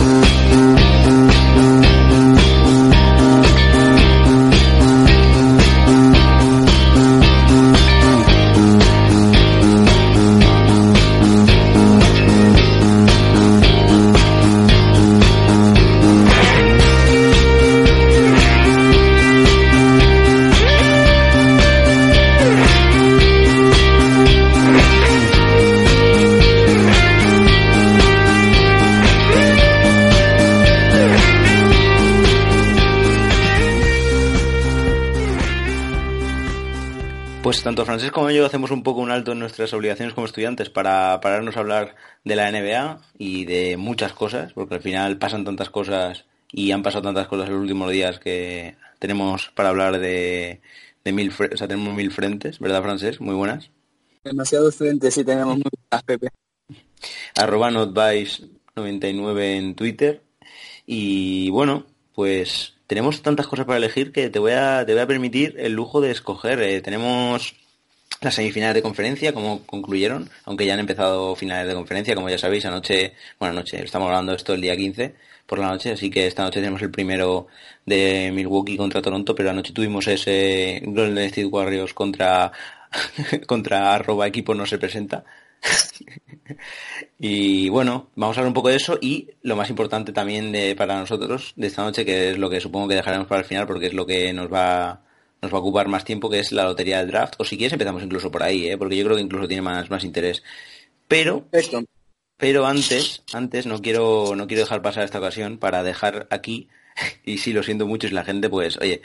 Thank you. Pues tanto Francés como yo hacemos un poco un alto en nuestras obligaciones como estudiantes para pararnos a hablar de la NBA y de muchas cosas, porque al final pasan tantas cosas y han pasado tantas cosas en los últimos días que tenemos para hablar de, mil, o sea, tenemos mil frentes, ¿verdad Francés? Muy buenas. Demasiados frentes sí tenemos buenas, Pepe. Arroba notvice99 en Twitter y bueno, pues tenemos tantas cosas para elegir que te voy a, te voy a permitir el lujo de escoger. Eh, tenemos las semifinales de conferencia, como concluyeron, aunque ya han empezado finales de conferencia, como ya sabéis, anoche, bueno, anoche, estamos hablando esto el día 15 por la noche, así que esta noche tenemos el primero de Milwaukee contra Toronto, pero anoche tuvimos ese Golden State Warriors contra, contra arroba equipo no se presenta. y bueno, vamos a hablar un poco de eso y lo más importante también de, para nosotros de esta noche, que es lo que supongo que dejaremos para el final porque es lo que nos va, nos va a ocupar más tiempo, que es la lotería del draft. O si quieres empezamos incluso por ahí, ¿eh? porque yo creo que incluso tiene más, más interés. Pero, pero antes, antes no quiero, no quiero dejar pasar esta ocasión para dejar aquí, y si lo siento mucho, si la gente pues, oye,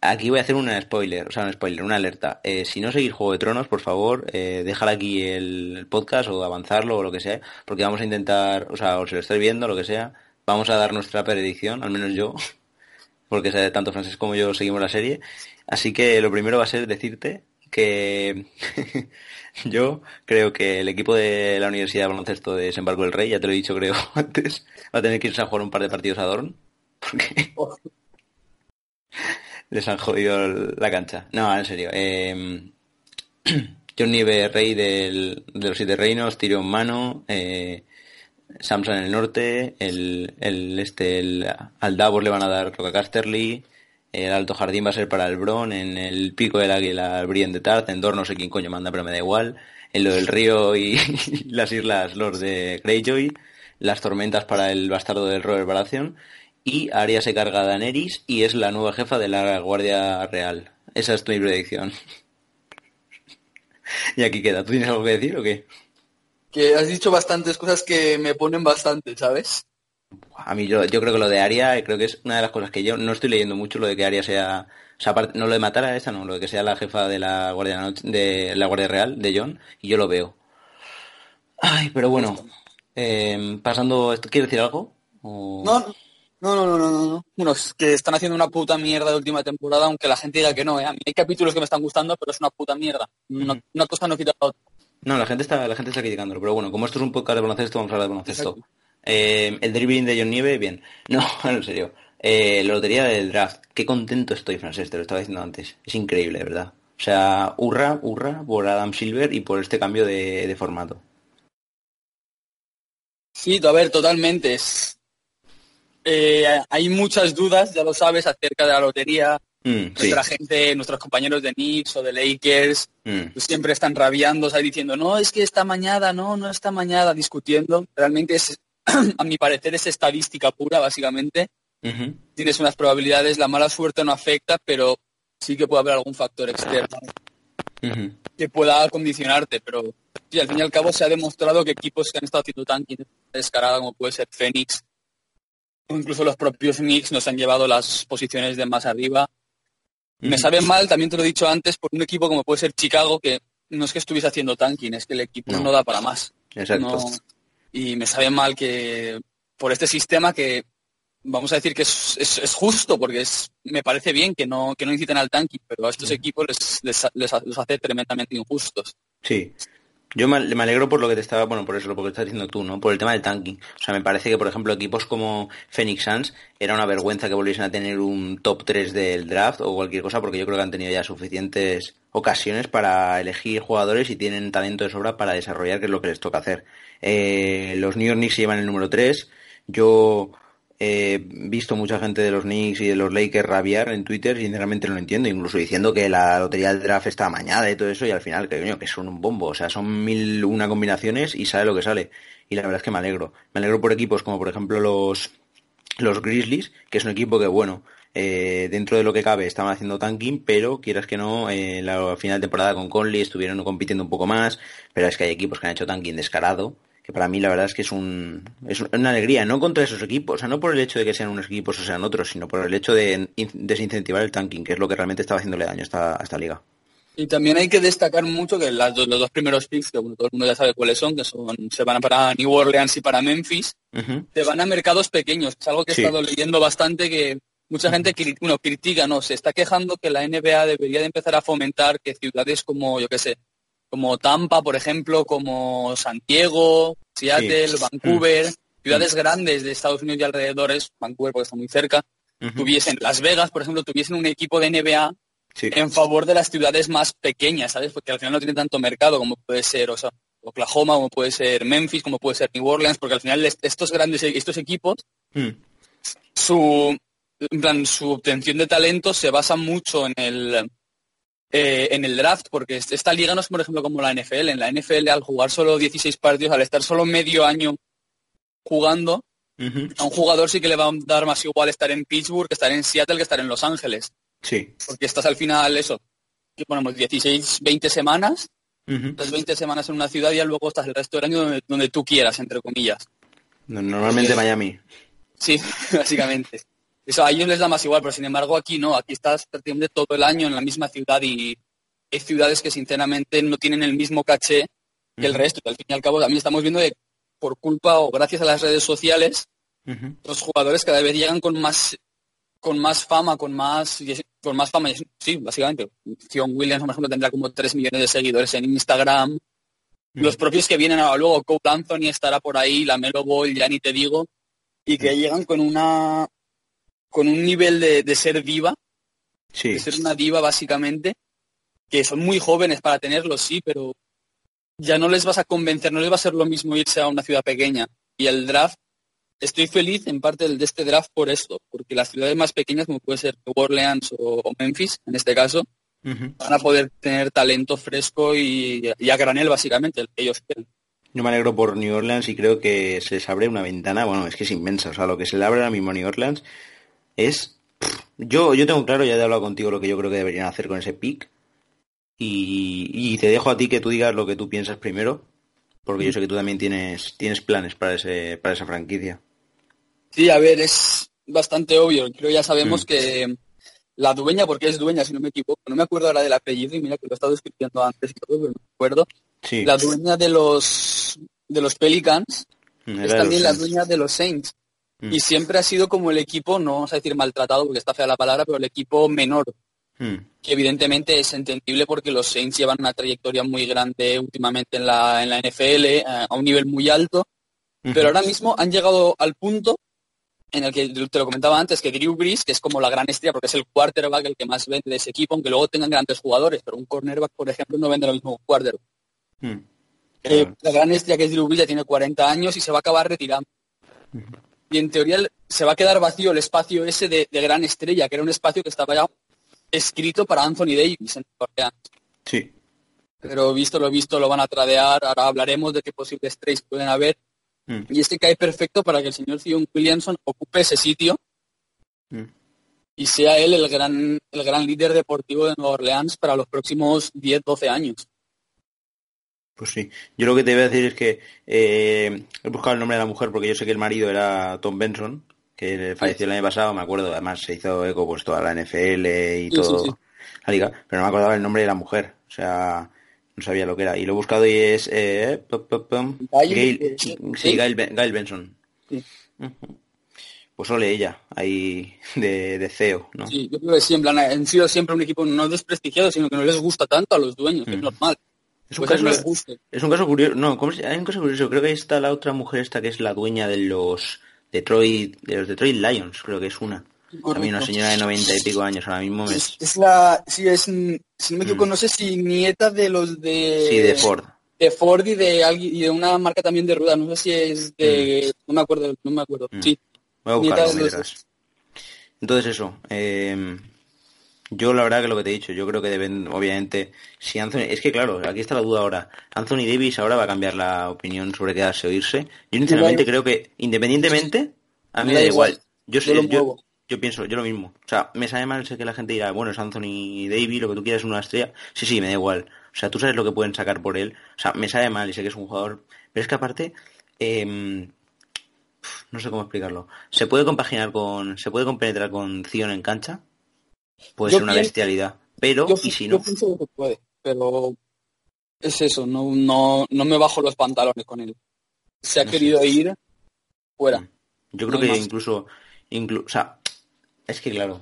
Aquí voy a hacer una spoiler, o sea, un spoiler, una alerta. Eh, si no seguís Juego de Tronos, por favor, eh, aquí el, podcast o avanzarlo o lo que sea, porque vamos a intentar, o sea, o si lo estáis viendo, lo que sea, vamos a dar nuestra predicción, al menos yo, porque tanto Francés como yo seguimos la serie. Así que lo primero va a ser decirte que yo creo que el equipo de la Universidad de Baloncesto de Desembarco del Rey, ya te lo he dicho creo antes, va a tener que irse a jugar un par de partidos a Dorn. Porque... Les han jodido la cancha. No, en serio. Eh, John Nieve, rey de los siete reinos, Tyrion Mano, eh, Samson en el norte, el, el este, el, al Davos le van a dar Roca Casterly, el Alto Jardín va a ser para el Bron, en el Pico del Águila el de Tart, en Dor no sé quién coño manda, pero me da igual, en lo del río y, las islas Lord de Greyjoy, las tormentas para el bastardo del Robert Baratheon, y Arya se carga a Daenerys y es la nueva jefa de la Guardia Real. Esa es tu predicción. y aquí queda. ¿Tú tienes algo que decir o qué? Que has dicho bastantes cosas que me ponen bastante, ¿sabes? A mí yo, yo creo que lo de Arya creo que es una de las cosas que yo no estoy leyendo mucho, lo de que Arya sea... O sea, no lo de matar a esa, no, lo de que sea la jefa de la Guardia, de la Guardia Real, de John, y yo lo veo. Ay, pero bueno, eh, pasando... ¿Quieres decir algo? No, no, no, no, no, no. Bueno, es que están haciendo una puta mierda de última temporada, aunque la gente diga que no, ¿eh? A mí hay capítulos que me están gustando, pero es una puta mierda. Una, cosa no quita la otra. No, la gente está, la gente está criticándolo, pero bueno, como esto es un podcast de baloncesto, vamos a hablar de baloncesto. Eh, el dribbling de John Nieve, bien. No, en serio. Eh, la lotería del draft. Qué contento estoy, Francés, te lo estaba diciendo antes. Es increíble, ¿verdad? O sea, hurra, hurra por Adam Silver y por este cambio de, de formato. Sí, a ver, totalmente. Es, eh, hay muchas dudas, ya lo sabes, acerca de la lotería. Mm, Nuestra gente, nuestros compañeros de Knicks o de Lakers, mm. pues siempre están rabiando, ahí diciendo, no, es que esta mañana, no, no esta mañana, discutiendo. Realmente es, a mi parecer, es estadística pura, básicamente. Tienes unas probabilidades, la mala suerte no afecta, pero sí que puede haber algún factor externo que pueda condicionarte, pero sí, al fin y al cabo se ha demostrado que equipos que han estado haciendo tanking descarada, como puede ser Phoenix, incluso los propios Knicks nos han llevado las posiciones de más arriba. Me sabe mal, también te lo he dicho antes, por un equipo como puede ser Chicago, que no es que estuviese haciendo tanking, es que el equipo no, da para más. Exacto. Y me sabe mal que por este sistema que vamos a decir que es, justo, porque es, me parece bien que no, que no inciten al tanque, pero a estos equipos les, les, hace tremendamente injustos. Sí. Yo me, alegro por lo que te estaba, bueno, por eso, lo que estás diciendo tú, ¿no? Por el tema del tanking. O sea, me parece que, por ejemplo, equipos como Phoenix Suns era una vergüenza que volviesen a tener un top 3 del draft o cualquier cosa, porque yo creo que han tenido ya suficientes ocasiones para elegir jugadores y tienen talento de sobra para desarrollar, que es lo que les toca hacer. Eh, los New York Knicks llevan el número 3. Yo he visto mucha gente de los Knicks y de los Lakers rabiar en Twitter y sinceramente no lo entiendo, incluso diciendo que la lotería del draft está amañada y todo eso y al final que, coño, que son un bombo, o sea, son mil una combinaciones y sale lo que sale. Y la verdad es que me alegro. Me alegro por equipos como por ejemplo los, los Grizzlies, que es un equipo que bueno, eh, dentro de lo que cabe estaban haciendo tanking, pero quieras que no, eh, la final de temporada con Conley estuvieron compitiendo un poco más, pero es que hay equipos que han hecho tanking descarado que para mí la verdad es que es, un, es una alegría, no contra esos equipos, o sea, no por el hecho de que sean unos equipos o sean otros, sino por el hecho de desincentivar el tanking, que es lo que realmente estaba haciéndole daño a esta, esta liga. Y también hay que destacar mucho que las los dos primeros picks, que todo el mundo ya sabe cuáles son, que son se van para New Orleans y para Memphis, se van a mercados pequeños. Es algo que he estado leyendo bastante que mucha gente bueno, critica, no, se está quejando que la NBA debería de empezar a fomentar que ciudades como, yo qué sé, como Tampa, por ejemplo, como San Diego, Seattle, Vancouver, mm. ciudades grandes de Estados Unidos y alrededores, Vancouver porque está muy cerca, tuviesen, Las Vegas, por ejemplo, tuviesen un equipo de NBA en favor de las ciudades más pequeñas, ¿sabes? Porque al final no tiene tanto mercado como puede ser, o sea, Oklahoma, como puede ser Memphis, como puede ser New Orleans, porque al final estos grandes estos equipos, mm. su, en plan, su obtención de talento se basa mucho en el eh, en el draft, porque esta liga no es, por ejemplo, como la NFL. En la NFL, al jugar solo 16 partidos, al estar solo medio año jugando, a un jugador sí que le va a dar más igual estar en Pittsburgh que estar en Seattle que estar en Los Ángeles. Sí. Porque estás al final, eso, que ponemos 16, 20 semanas, estás 20 semanas en una ciudad y luego estás el resto del año donde, tú quieras, entre comillas. Normalmente Miami. Sí, básicamente. Eso a ellos les da más igual, pero sin embargo aquí no, aquí estás prácticamente todo el año en la misma ciudad y hay ciudades que sinceramente no tienen el mismo caché que el resto. Al fin y al cabo también estamos viendo que por culpa o gracias a las redes sociales, los jugadores cada vez llegan con más con más fama, con más con más fama, sí, básicamente. John Williams, por ejemplo, tendrá como 3 millones de seguidores en Instagram. Los propios que vienen ahora luego, Cole Anthony estará por ahí, la Melo Ball, ya ni te digo, y que llegan con una con un nivel de, ser diva, de ser una diva básicamente, que son muy jóvenes para tenerlo, sí, pero ya no les vas a convencer, no les va a ser lo mismo irse a una ciudad pequeña. Y el draft, estoy feliz en parte de este draft por esto, porque las ciudades más pequeñas, como puede ser New Orleans o, Memphis, en este caso, van a poder tener talento fresco y, a granel, básicamente, el que ellos quieren. Yo me alegro por New Orleans y creo que se les abre una ventana, bueno, es que es inmensa, o sea, lo que se le abre ahora mismo a New Orleans es... Yo, yo tengo claro, ya he hablado contigo lo que yo creo que deberían hacer con ese pick. Y, te dejo a ti que tú digas lo que tú piensas primero, porque yo sé que tú también tienes, tienes planes para, ese, para esa franquicia. Sí, a ver, es bastante obvio. Creo ya sabemos mm. que la dueña, porque es dueña, si no me equivoco, no me acuerdo ahora del apellido, y mira que lo he estado escribiendo antes y todo, pero no me acuerdo. La dueña de los de los Pelicans mm, es también la dueña de los Saints. Mm. Y siempre ha sido como el equipo, no vamos a decir maltratado porque está fea la palabra, pero el equipo menor. Mm. Que evidentemente es entendible porque los Saints llevan una trayectoria muy grande últimamente en la, en la NFL, eh, a un nivel muy alto. Pero ahora mismo han llegado al punto en el que te lo comentaba antes, que Drew Brees, que es como la gran estrella, porque es el quarterback el que más vende de ese equipo, aunque luego tengan grandes jugadores, pero un cornerback, por ejemplo, no vende lo mismo quarterback. Mm. Eh, la gran estrella que es Drew Brees ya tiene 40 años y se va a acabar retirando y en teoría se va a quedar vacío el espacio ese de, gran estrella, que era un espacio que estaba ya escrito para Anthony Davis en Sí. Pero visto lo visto lo van a tradear, ahora hablaremos de qué posibles trades pueden haber. Mm. Y este cae perfecto para que el señor Zion Williamson ocupe ese sitio mm. y sea él el gran, el gran líder deportivo de Nueva Orleans para los próximos 10, 12 años. Pues sí. Yo lo que te voy a decir es que eh, he buscado el nombre de la mujer porque yo sé que el marido era Tom Benson, que falleció el año pasado, me acuerdo. Además se hizo eco pues toda la NFL y todo la liga, pero no me acordaba el nombre de la mujer. O sea, No sabía lo que era. Y lo he buscado y es... Eh, Gail, sí, Gail, Benson. Pues ole ella, ahí de, de, CEO, ¿no? Sí, yo creo que sí, en plan, han sido siempre un equipo no desprestigiado, sino que no les gusta tanto a los dueños, que es normal. Es un, pues caso, es un caso curioso, no, ¿cómo hay un caso curioso, creo que está la otra mujer esta que es la dueña de los Detroit, de los Detroit Lions, creo que es una. También una señora de noventa y pico años ahora mismo. Es, la, sí, es, si no me equivoco, mm. no sé si nieta de los de... Sí, de Ford. De Ford y de, alguien, y de una marca también de ruedas, no sé si es de... Mm. No me acuerdo, no me acuerdo, mm. sí. Voy a buscarlo Entonces eso, eh, yo la verdad que lo que te he dicho, yo creo que deben, obviamente, si Anthony, es que claro, aquí está la duda ahora. Anthony Davis ahora va a cambiar la opinión sobre quedarse o irse. Yo sinceramente creo que, independientemente, a mí me da igual. Yo, sé, yo, yo, pienso, yo lo mismo. O sea, me sabe mal sé que la gente dirá, bueno, es Anthony Davis, lo que tú quieras es una estrella. Sí, sí, me da igual. O sea, tú sabes lo que pueden sacar por él. O sea, me sabe mal y sé que es un jugador. Pero es que aparte, em, no sé cómo explicarlo. Se puede compaginar con, se puede compenetrar con Zion en cancha Puede ser una bestialidad. Pero, ¿y si no? Yo pienso que puede, pero es eso, no, no, no me bajo los pantalones con él. Se ha querido ir fuera. Mm. Yo creo que incluso, incluso, o sea, es que claro,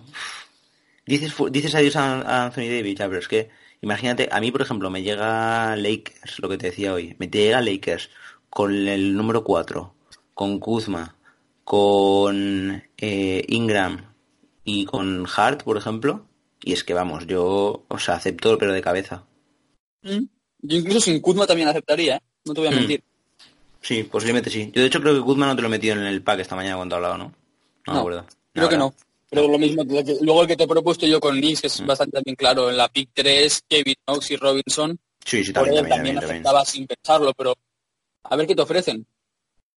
dices, dices adiós a Anthony Davis, ya, pero es que, imagínate, a mí, por ejemplo, me llega Lakers, lo que te decía hoy, me llega Lakers con el número 4, con Kuzma, con eh, Ingram, y con Hart, por ejemplo, y es que vamos, yo, o sea, acepto pero de cabeza. Mm. Yo incluso sin Kuzma también aceptaría, ¿eh? no te voy a mm. mentir. Sí, posiblemente sí. Yo de hecho creo que Kuzma no te lo he metido en el pack esta mañana cuando he hablado, ¿no? No, no Creo que no. Pero lo mismo, luego el que te he propuesto yo con Knicks, que es mm. bastante bien claro, en la pick 3, Kevin Knox y Robinson. Sí, sí, también, también, aceptaba sin pensarlo, pero a ver qué te ofrecen.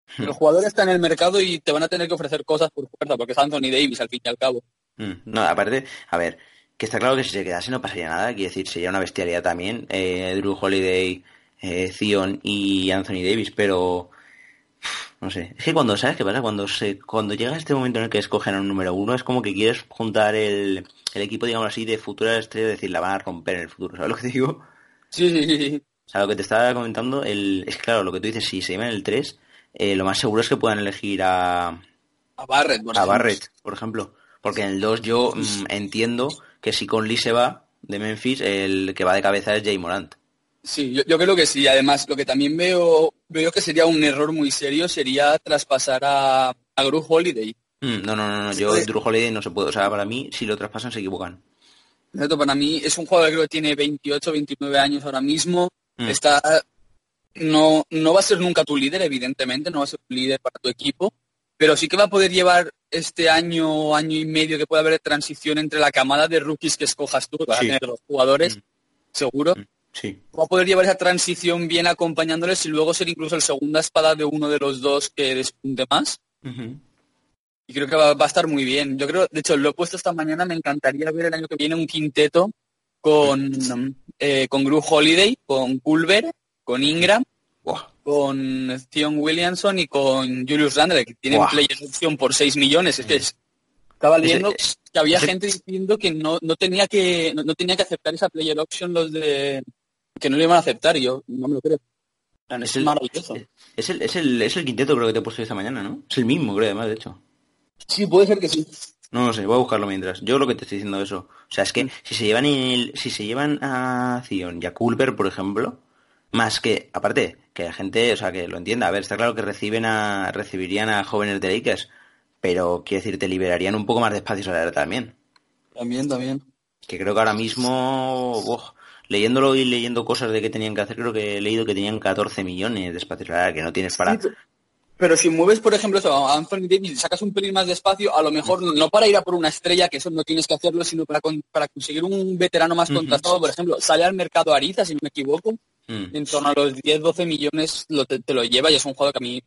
El jugador está en el mercado y te van a tener que ofrecer cosas por fuerza, porque es Anthony Davis al fin y al cabo. Mm, no, aparte, a ver, que está claro que si se quedase no pasaría nada, quiere decir, sería una bestialidad también, eh, Drew Holiday, eh, Zion y Anthony Davis, pero no sé, es que cuando, ¿sabes qué pasa? Cuando se, cuando llega este momento en el que escogen a un número uno, es como que quieres juntar el, el equipo, digamos así, de futura estrella, decir, la van a romper en el futuro, ¿sabes lo que te digo? Sí, sí, sí. O sea, lo que te estaba comentando, el, es claro, lo que tú dices, si se llevan el 3, eh, lo más seguro es que puedan elegir a... A Barrett, por A Barrett, por ejemplo. Porque en el 2 yo mm, entiendo que si Conley se va de Memphis, el que va de cabeza es Jay Morant. Sí, yo, creo que sí. Además, lo que también veo, veo que sería un error muy serio sería traspasar a, a Drew Holiday. Mm, no, no, no, no. yo Drew Holiday no se puede. O sea, para mí, si lo traspasan, se equivocan. Para mí es un jugador que creo que tiene 28, 29 años ahora mismo. Mm. Está no, no va a ser nunca tu líder, evidentemente, no va a ser tu líder para tu equipo, pero sí que va a poder llevar este año, año y medio que puede haber transición entre la camada de rookies que escojas tú, a tener los jugadores, mm. seguro. Mm. Sí. Va a poder llevar esa transición bien acompañándoles y luego ser incluso el segunda espada de uno de los dos que despunte más. Y creo que va, a estar muy bien. Yo creo, de hecho, lo he puesto esta mañana, me encantaría ver el año que viene un quinteto con, eh, con Gru Holiday, con Culver, con Ingram, con Theon Williamson y con Julius Randle, que tienen player opción por 6 millones. Es que estaba leyendo que había gente diciendo que no, no tenía que no, tenía que aceptar esa player option los de que no le iban a aceptar y yo no me lo creo. Es, el, maravilloso. Es el, es, el, es el quinteto creo que te he puesto esta mañana, ¿no? Es el mismo, creo, además, de hecho. Sí, puede ser que sí. No lo sé, voy a buscarlo mientras. Yo lo que te estoy diciendo eso. O sea, es que mm. si se llevan el, si se llevan a Zion y a Culver, por ejemplo, más que, aparte, que la gente, o sea, que lo entienda. A ver, está claro que reciben a, recibirían a jóvenes de Lakers, pero quiero decir, te liberarían un poco más de espacio salarial también. También, también. Que creo que ahora mismo, leyéndolo y leyendo cosas de que tenían que hacer, creo que he leído que tenían 14 millones de espacio salarial, que no tienes para... pero si mueves, por ejemplo, a Anthony Davis sacas un pelín más de espacio, a lo mejor no para ir a por una estrella, que eso no tienes que hacerlo, sino para, para conseguir un veterano más contrastado. Por ejemplo, sale al mercado Ariza, si no me equivoco, Mm. En torno a los 10-12 millones lo te, lo lleva y es un jugador que a mí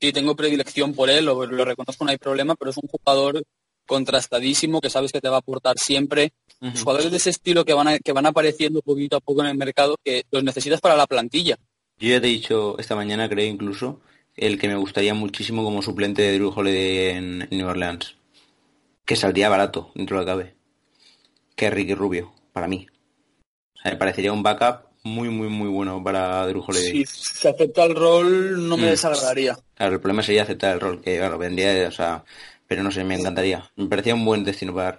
sí tengo predilección por él, lo, lo, reconozco, no hay problema, pero es un jugador contrastadísimo que sabes que te va a aportar siempre. Los jugadores de ese estilo que van, que van apareciendo poquito a poco en el mercado que los necesitas para la plantilla. Yo ya te he dicho esta mañana, creo incluso, el que me gustaría muchísimo como suplente de Drew Holiday en, en New Orleans. Que saldría barato dentro de la cabe. Que Ricky Rubio, para mí. O sea, me parecería un backup muy, muy, muy bueno para Drew Si se acepta el rol, no me mm. desagradaría. Claro, el problema sería aceptar el rol, que claro, vendría, o sea, pero no sé, me encantaría. Me parecía un buen destino para...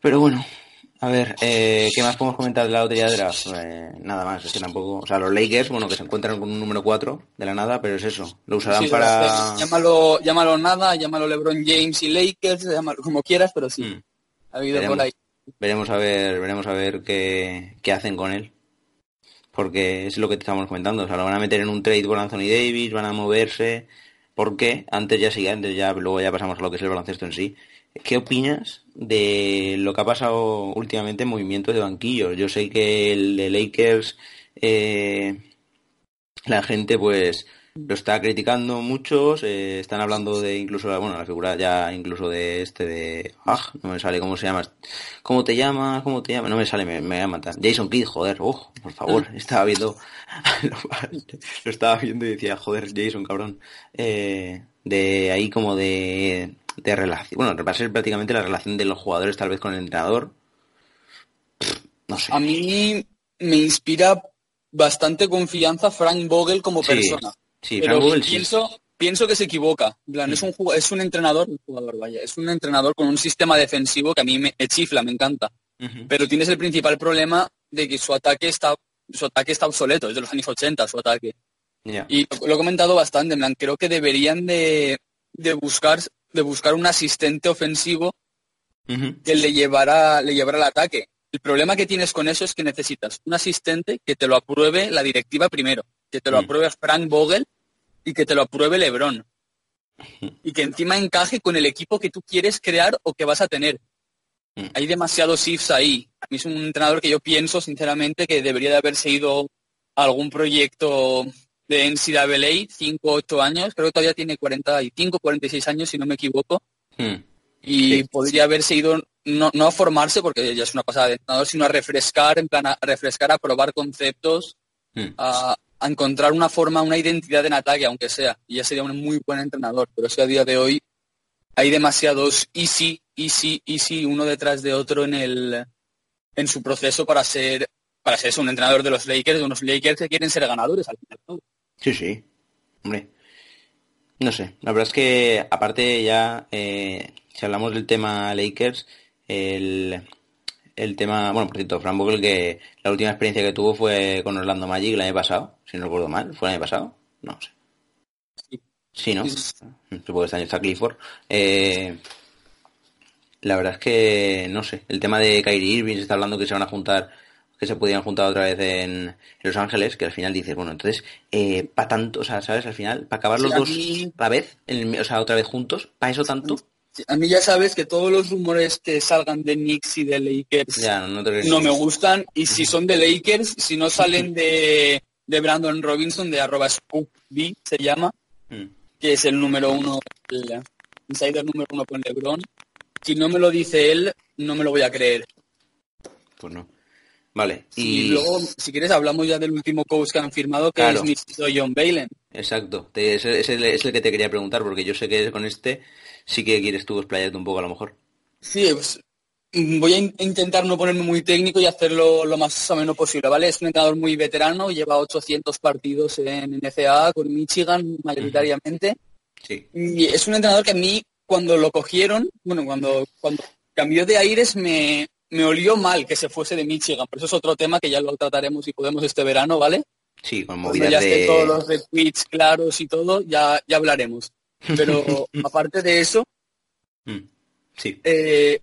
Pero bueno, a ver, eh, ¿qué más podemos comentar de la lotería de draft? Eh, nada más, es que tampoco... O sea, los Lakers, bueno, que se encuentran con un número 4 de la nada, pero es eso. Lo usarán para... Llámalo, llámalo nada, llámalo LeBron James y Lakers, llámalo como quieras, pero sí. Mm. Ha habido veremos, por ahí. Veremos a ver, veremos a ver qué, qué hacen con él. Porque es lo que te estamos comentando. O sea, lo van a meter en un trade por Anthony Davis, van a moverse. Porque antes ya sigue, antes ya, luego ya pasamos a lo que es el baloncesto en sí ¿Qué opinas de lo que ha pasado últimamente en movimientos de banquillos? Yo sé que el de Lakers, eh, la gente pues lo está criticando muchos, eh, están hablando de incluso, bueno, la figura ya incluso de este de, ah, no me sale cómo se llama, cómo te llamas, cómo te llamas, no me sale, me, me voy a matar. Jason Kidd, joder, oh, por favor, estaba viendo, lo, estaba viendo y decía, joder, Jason, cabrón, eh, de ahí como de de relación. Bueno, va a ser prácticamente la relación de los jugadores tal vez con el entrenador. no sé. A mí me inspira bastante confianza Frank Vogel como persona. Sí, Vogel pienso, pienso que se equivoca. es, un, es un entrenador, un jugador, vaya, es un entrenador con un sistema defensivo que a mí me, chifla, me encanta. Pero tienes el principal problema de que su ataque está su ataque está obsoleto, es de los años 80 su ataque. Y lo, he comentado bastante, en plan, creo que deberían de, de buscar de buscar un asistente ofensivo que le llevará, le llevará al ataque. El problema que tienes con eso es que necesitas un asistente que te lo apruebe la directiva primero, que te lo mm. apruebe Frank Vogel y que te lo apruebe Lebron. Y que encima encaje con el equipo que tú quieres crear o que vas a tener. Mm. Hay demasiados ifs ahí. A mí es un entrenador que yo pienso, sinceramente, que debería de haberse ido a algún proyecto de NCAA, 5 8 años, creo que todavía tiene 45, 46 años, si no me equivoco. Hmm. Y podría haberse ido, no, no, a formarse, porque ya es una pasada de entrenador, sino a refrescar, en plan, a refrescar, a probar conceptos, hmm. a, encontrar una forma, una identidad en ataque, aunque sea. Y ya sería un muy buen entrenador, pero es que a día de hoy hay demasiados easy, easy, easy, uno detrás de otro en el en su proceso para ser para ser un entrenador de los Lakers, de unos Lakers que quieren ser ganadores al final. Sí, sí. Hombre. No sé. La verdad es que, aparte ya, eh, si hablamos del tema Lakers, el, el tema, bueno, por cierto, Frank Vogel, que la última experiencia que tuvo fue con Orlando Magic el año pasado, si no recuerdo mal, ¿fue el año pasado? No sé. Sí, ¿no? Supongo que este año está Clifford. Eh, la verdad es que, no sé, el tema de Kyrie Irving se está hablando que se van a juntar que se podían juntar otra vez en, Los Ángeles, que al final dices, bueno, entonces, eh, para tanto, o sea, ¿sabes? Al final, para acabar los dos a la vez, o sea, otra vez juntos, ¿para eso tanto? A mí ya sabes que todos los rumores que salgan de Knicks y de Lakers no, me gustan, y si son de Lakers, si no salen de, de Brandon Robinson, de arroba B se llama, mm. que es el número uno, el insider número uno con LeBron, si no me lo dice él, no me lo voy a creer. Pues no. Vale. Y luego, si quieres, hablamos ya del último coach que han firmado, que es Mr. John Balen. Exacto. Es, es, el, es, el, que te quería preguntar, porque yo sé que con este sí que quieres tú explayarte un poco a lo mejor. Sí, pues, voy a intentar no ponerme muy técnico y hacerlo lo más o menos posible, ¿vale? Es un entrenador muy veterano, lleva 800 partidos en NCAA con Michigan mayoritariamente. Sí. Y es un entrenador que a mí, cuando lo cogieron, bueno, cuando, cuando cambió de aires me, me olió mal que se fuese de Michigan, pero eso es otro tema que ya lo trataremos y podemos este verano, ¿vale? Sí, con movidas ya de... todos los retweets claros y todo, ya, ya hablaremos. Pero aparte de eso, mm, sí. Eh,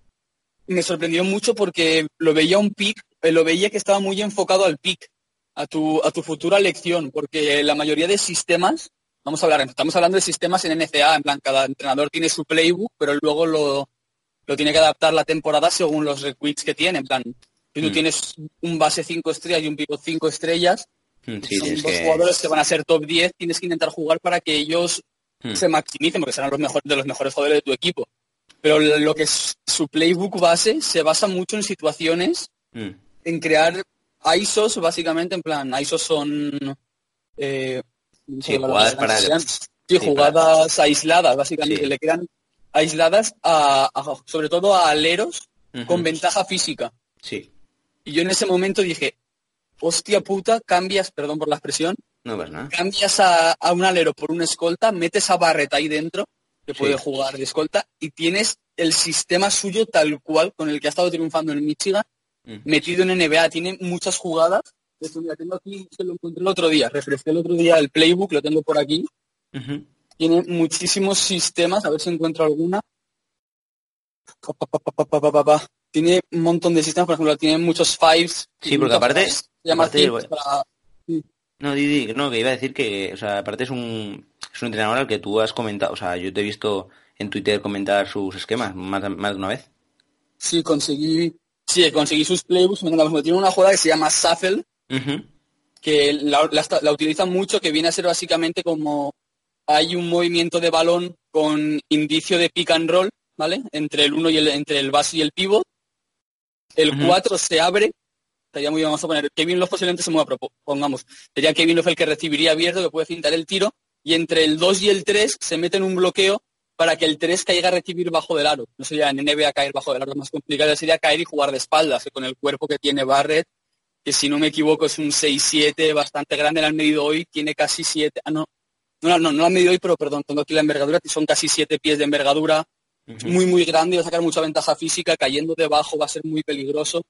me sorprendió mucho porque lo veía un pick, eh, lo veía que estaba muy enfocado al pick, a tu, a tu futura lección, porque la mayoría de sistemas, vamos a hablar, estamos hablando de sistemas en NCA, en plan, cada entrenador tiene su playbook, pero luego lo, lo tiene que adaptar la temporada según los requits que tiene. En plan, si tú mm. tienes un base 5 estrellas y un pivot 5 estrellas, mm, son dos jugadores que van a ser top 10, tienes que intentar jugar para que ellos mm. se maximicen, porque serán los mejores de los mejores jugadores de tu equipo. Pero lo que es su playbook base se basa mucho en situaciones, en crear ISOs, básicamente, en plan, ISOs son... Eh, jugadas para... Sí, jugadas aisladas, básicamente. Le crean aisladas a, sobre todo a aleros con ventaja física. Sí. Y yo en ese momento dije, hostia puta, cambias, perdón por la expresión, no nada. cambias a, un alero por una escolta, metes a Barrett ahí dentro, que puede jugar de escolta, y tienes el sistema suyo tal cual con el que ha estado triunfando en Michigan, metido en NBA. Tiene muchas jugadas. tengo aquí, se lo encontré el otro día, refresqué el otro día el playbook, lo tengo por aquí. Tiene muchísimos sistemas, a ver si encuentro alguna. Tiene un montón de sistemas, por ejemplo, tiene muchos fives. Sí, porque aparte... No, Didi, no, que iba a decir que, o sea, aparte es un, es un entrenador al que tú has comentado, o sea, yo te he visto en Twitter comentar sus esquemas más, más de una vez. Sí, conseguí, sí, conseguí sus playbooks, tiene una jugada que se llama Shuffle, que la, la, utilizan mucho, que viene a ser básicamente como hay un movimiento de balón con indicio de pick and roll, ¿vale? Entre el uno y el, entre el base y el pivot. El 4 se abre, estaría muy bien, vamos a poner, Kevin Love posiblemente se mueva, pongamos, sería Kevin Love el que recibiría abierto, que puede fintar el tiro, y entre el 2 y el 3 se mete en un bloqueo para que el 3 caiga a recibir bajo del aro. No sería en NBA caer bajo del aro, más complicado sería caer y jugar de espaldas, con el cuerpo que tiene Barrett, que si no me equivoco es un 6-7 bastante grande, lo han medido hoy, tiene casi 7, ah no, no, no, no han medido hoy, pero perdón, tengo aquí la envergadura, son casi 7 pies de envergadura, muy, muy grande, va a sacar mucha ventaja física, cayendo debajo va a ser muy peligroso.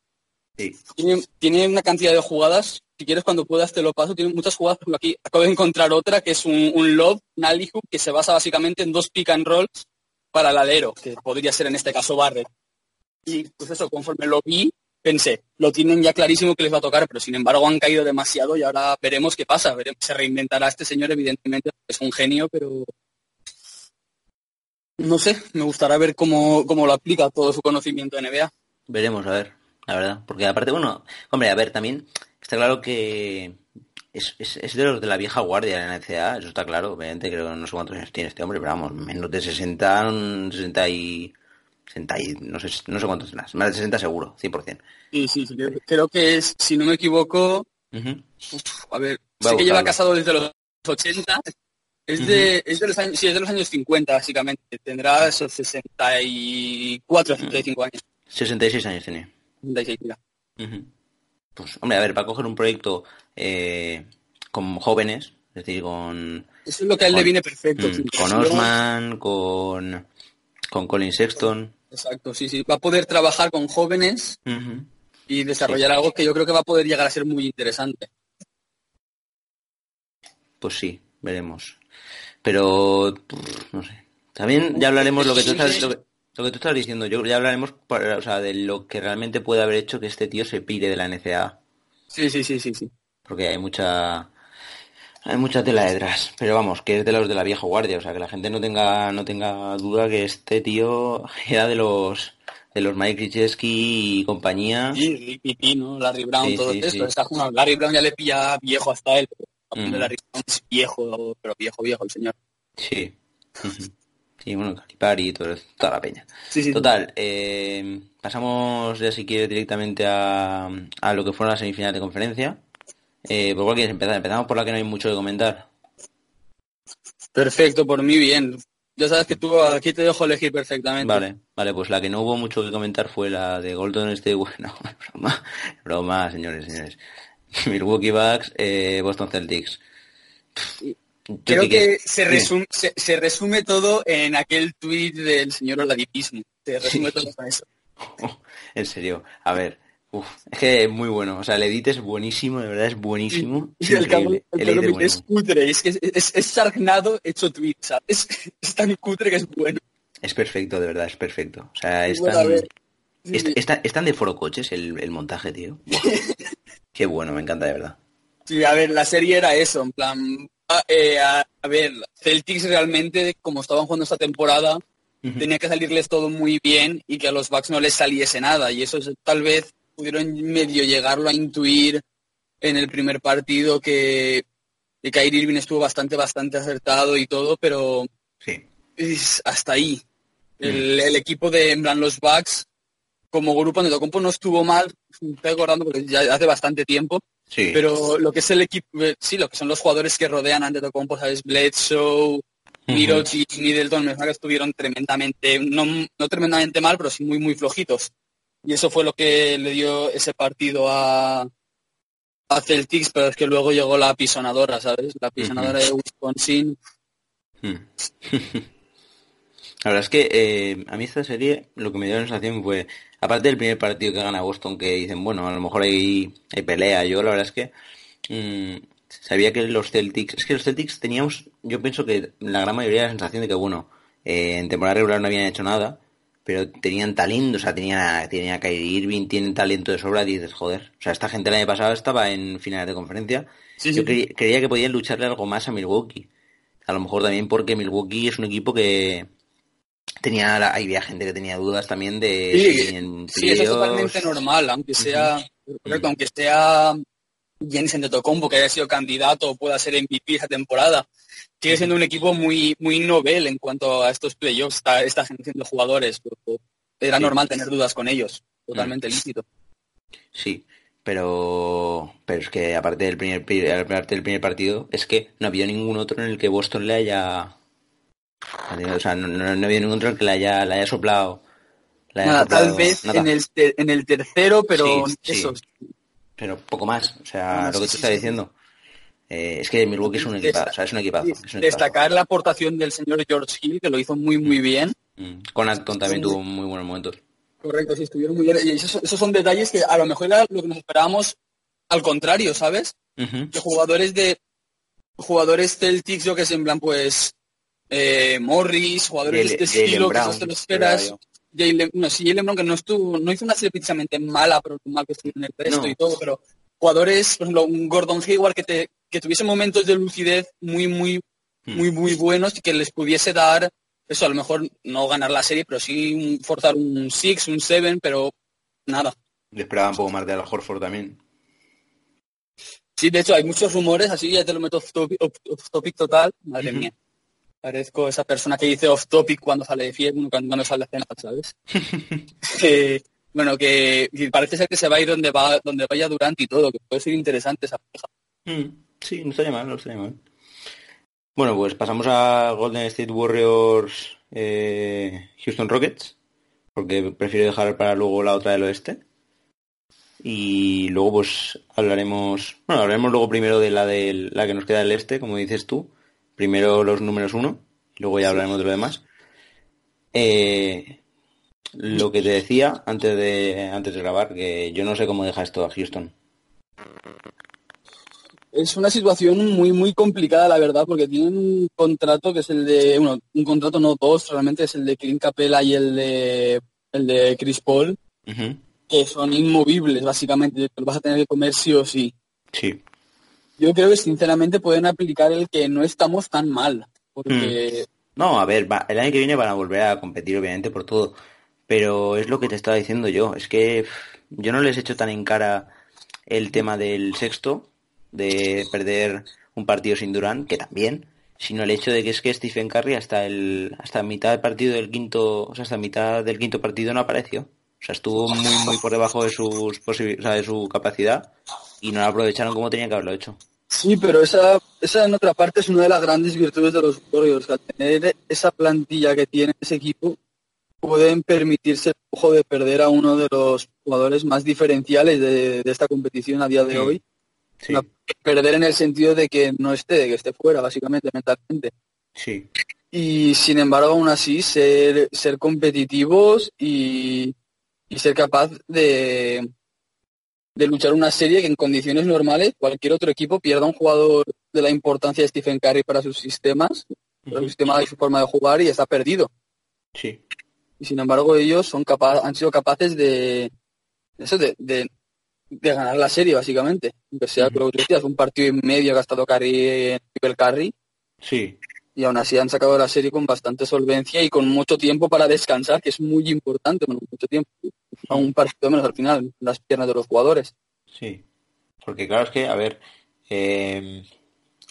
Tiene, una cantidad de jugadas, si quieres cuando puedas te lo paso, tiene muchas jugadas, por aquí acabo de encontrar otra que es un, un lob, un alley que se basa básicamente en dos pick and rolls para el alero, que podría ser en este caso Barrett. Y pues eso, conforme lo vi, pensé, lo tienen ya clarísimo que les va a tocar, pero sin embargo han caído demasiado y ahora veremos qué pasa. Veremos, se reinventará este señor, evidentemente, es un genio, pero no sé, me gustará ver cómo, cómo lo aplica todo su conocimiento de NBA. Veremos, a ver la verdad. Porque aparte, bueno, hombre, a ver, también está claro que es, es, de los de la vieja guardia de la NCA, eso está claro, obviamente, creo no sé cuántos años tiene este hombre, pero vamos, menos de 60, 60 y... 60 y no sé, no sé cuántos más, más de 60 seguro, 100%. Sí, sí, sí creo, que es, si no me equivoco, a ver, sé que lleva casado desde los 80, es de, es de los años, sí, es de los años 50, básicamente, tendrá esos 64, 65 años. 66 años tiene. Pues, hombre, a ver, para coger un proyecto eh, con jóvenes, es decir, con... Eso es lo que a él le viene perfecto. Mm, con Osman, con, con Colin Sexton. Exacto, sí, sí. Va a poder trabajar con jóvenes y desarrollar algo que yo creo que va a poder llegar a ser muy interesante. Pues sí, veremos. Pero, no sé. También ya hablaremos lo que tú estás... Lo que tú estás diciendo, yo ya hablaremos o sea, de lo que realmente puede haber hecho que este tío se pire de la NCA. Sí, sí, sí, sí, sí. Porque hay mucha hay mucha tela detrás, pero vamos, que es de los de la vieja guardia, o sea, que la gente no tenga no tenga duda que este tío era de los de los Mike Krzyzewski y compañía. Sí, y ¿no? Larry Brown, todo esto. Larry Brown ya le pilla viejo hasta él. Larry Brown es viejo, pero viejo, viejo el señor. Sí. Sí, bueno, Calipari y todo, toda la peña. Total, eh, pasamos ya si quieres directamente a, a lo que fueron las semifinales de conferencia. Eh, ¿Por cuál quieres empezar? Empezamos por la que no hay mucho que comentar. Perfecto, por mí bien. Ya sabes que tú aquí te dejo elegir perfectamente. Vale, vale, pues la que no hubo mucho que comentar fue la de Golden State. Bueno, broma, broma, señores, señores. Milwaukee Bucks, eh, Boston Celtics. Creo que se resume, se, resume todo en aquel tuit del señor Oladipismo. Se resume todo en eso. en serio, a ver. Es que es muy bueno. O sea, el edit es buenísimo, de verdad es buenísimo. Es el, el, es cutre, es que es, es, sargnado hecho tweet, ¿sabes? Es tan cutre que es bueno. Es perfecto, de verdad, es perfecto. O sea, es tan, es, tan de foro coches el, el montaje, tío. Qué bueno, me encanta, de verdad. Sí, a ver, la serie era eso, en plan, eh, a, ver, Celtics realmente, como estaban jugando esta temporada, tenía que salirles todo muy bien y que a los Bucks no les saliese nada. Y eso tal vez pudieron medio llegarlo a intuir en el primer partido que, que Kyrie Irving estuvo bastante, bastante acertado y todo, pero sí. hasta ahí. El, equipo de, en plan, los Bucks, como grupo de Tocompo no estuvo mal, estoy acordando porque ya hace bastante tiempo, pero lo que es el equipo, eh, sí, lo que son los jugadores que rodean a Antetokounmpo, ¿sabes? Bledsoe, Mirotic y Middleton, me que estuvieron tremendamente, no, no tremendamente mal, pero sí muy, muy flojitos. Y eso fue lo que le dio ese partido a, a Celtics, pero es que luego llegó la pisonadora, ¿sabes? La pisonadora de Wisconsin. Hmm. La verdad es que eh, a mí esta serie lo que me dio la sensación fue, aparte del primer partido que gana Boston, que dicen, bueno, a lo mejor hay, hay pelea, yo la verdad es que mm, sabía que los Celtics, es que los Celtics teníamos, yo pienso que la gran mayoría la sensación de que, bueno, eh, en temporada regular no habían hecho nada, pero tenían talento, o sea, tenía, tenía Kyrie Irving, tienen talento de sobra, y dices, joder, o sea, esta gente el año pasado estaba en finales de conferencia, yo creía que podían lucharle algo más a Milwaukee, a lo mejor también porque Milwaukee es un equipo que tenía había gente que tenía dudas también de sí, eso es totalmente normal aunque sea aunque sea Jensen de Tocombo que haya sido candidato o pueda ser MVP esa temporada sigue siendo un equipo muy muy novel en cuanto a estos playoffs esta, esta generación de jugadores era normal tener dudas con ellos totalmente lícito sí pero pero es que aparte del primer aparte del primer partido es que no había ningún otro en el que Boston le haya o sea, no, no, no, había ningún otro que le haya, le haya soplado. nada, tal vez En, el en el tercero, pero eso. Pero poco más. O sea, lo que tú estás diciendo. Eh, es que Milwaukee es un equipazo, o sea, es un equipazo, Destacar la aportación del señor George Hill, que lo hizo muy, muy bien. Mm. Con Acton también tuvo muy buenos momentos. Correcto, sí, estuvieron muy bien. Y esos, son detalles que a lo mejor era lo que nos esperábamos al contrario, ¿sabes? Que jugadores de jugadores Celtics, yo que se en plan, pues eh, Morris, jugadores de este estilo que no te lo esperas. Jalen, no, sí, Jalen Brown que no estuvo, no hizo una serie precisamente mala, pero mal que estuvo en el resto y todo, pero jugadores, por ejemplo, un Gordon Hayward que te, que tuviese momentos de lucidez muy, muy, hmm. muy, muy buenos y que les pudiese dar eso, a lo mejor no ganar la serie, pero sí forzar un 6, un 7, pero nada. Le esperaba un poco más de Al Horford también. Sí, de hecho hay muchos rumores, así ya te lo meto off topic, total, madre mía. Parezco esa persona que dice off topic cuando sale de fiesta, cuando no sale de cena, ¿sabes? bueno, que, parece ser que se va a ir donde va, donde vaya Durante y todo, que puede ser interesante esa pareja. Mm, sí, no estaría mal, no estaría mal. Bueno, pues pasamos a Golden State Warriors eh, Houston Rockets, porque prefiero dejar para luego la otra del oeste. Y luego pues hablaremos, bueno, hablaremos luego primero de la de la que nos queda del este, como dices tú, primero los números uno, luego ya hablaremos de lo demás. Eh, lo que te decía antes de antes de grabar, que yo no sé cómo deja esto a Houston. Es una situación muy muy complicada, la verdad, porque tienen un contrato que es el de, bueno, un contrato no dos, realmente es el de Clint Capella y el de el de Chris Paul, que son inmovibles, básicamente, vas a tener que comer sí o sí. Sí yo creo que sinceramente pueden aplicar el que no estamos tan mal. Porque... Hmm. No, a ver, el año que viene van a volver a competir obviamente por todo. Pero es lo que te estaba diciendo yo. Es que yo no les he hecho tan en cara el tema del sexto, de perder un partido sin Durán, que también, sino el hecho de que es que Stephen Curry hasta el hasta mitad del partido del quinto, o sea, hasta mitad del quinto partido no apareció. O sea, estuvo muy muy por debajo de sus de su capacidad y no lo aprovecharon como tenían que haberlo hecho. Sí, pero esa, esa en otra parte es una de las grandes virtudes de los Warriors. Al tener esa plantilla que tiene ese equipo, pueden permitirse el lujo de perder a uno de los jugadores más diferenciales de, esta competición a día de hoy. Perder en el sentido de que no esté, de que esté fuera, básicamente, mentalmente. Sí. Y sin embargo, aún así, ser, ser competitivos y ser capaz de, de luchar una serie que en condiciones normales cualquier otro equipo pierda un jugador de la importancia de Stephen Curry para sus sistemas, para su sistema y su forma de jugar y está perdido. Sí. Y sin embargo ellos son capaz, han sido capaces de eso de, de, ganar la serie básicamente. Aunque sea uh -huh. un partido y medio que ha estado Curry en el Curry. Sí y aún así han sacado la serie con bastante solvencia y con mucho tiempo para descansar, que es muy importante, bueno, mucho tiempo, a un partido menos al final, las piernas de los jugadores. Sí, porque claro es que, a ver, eh,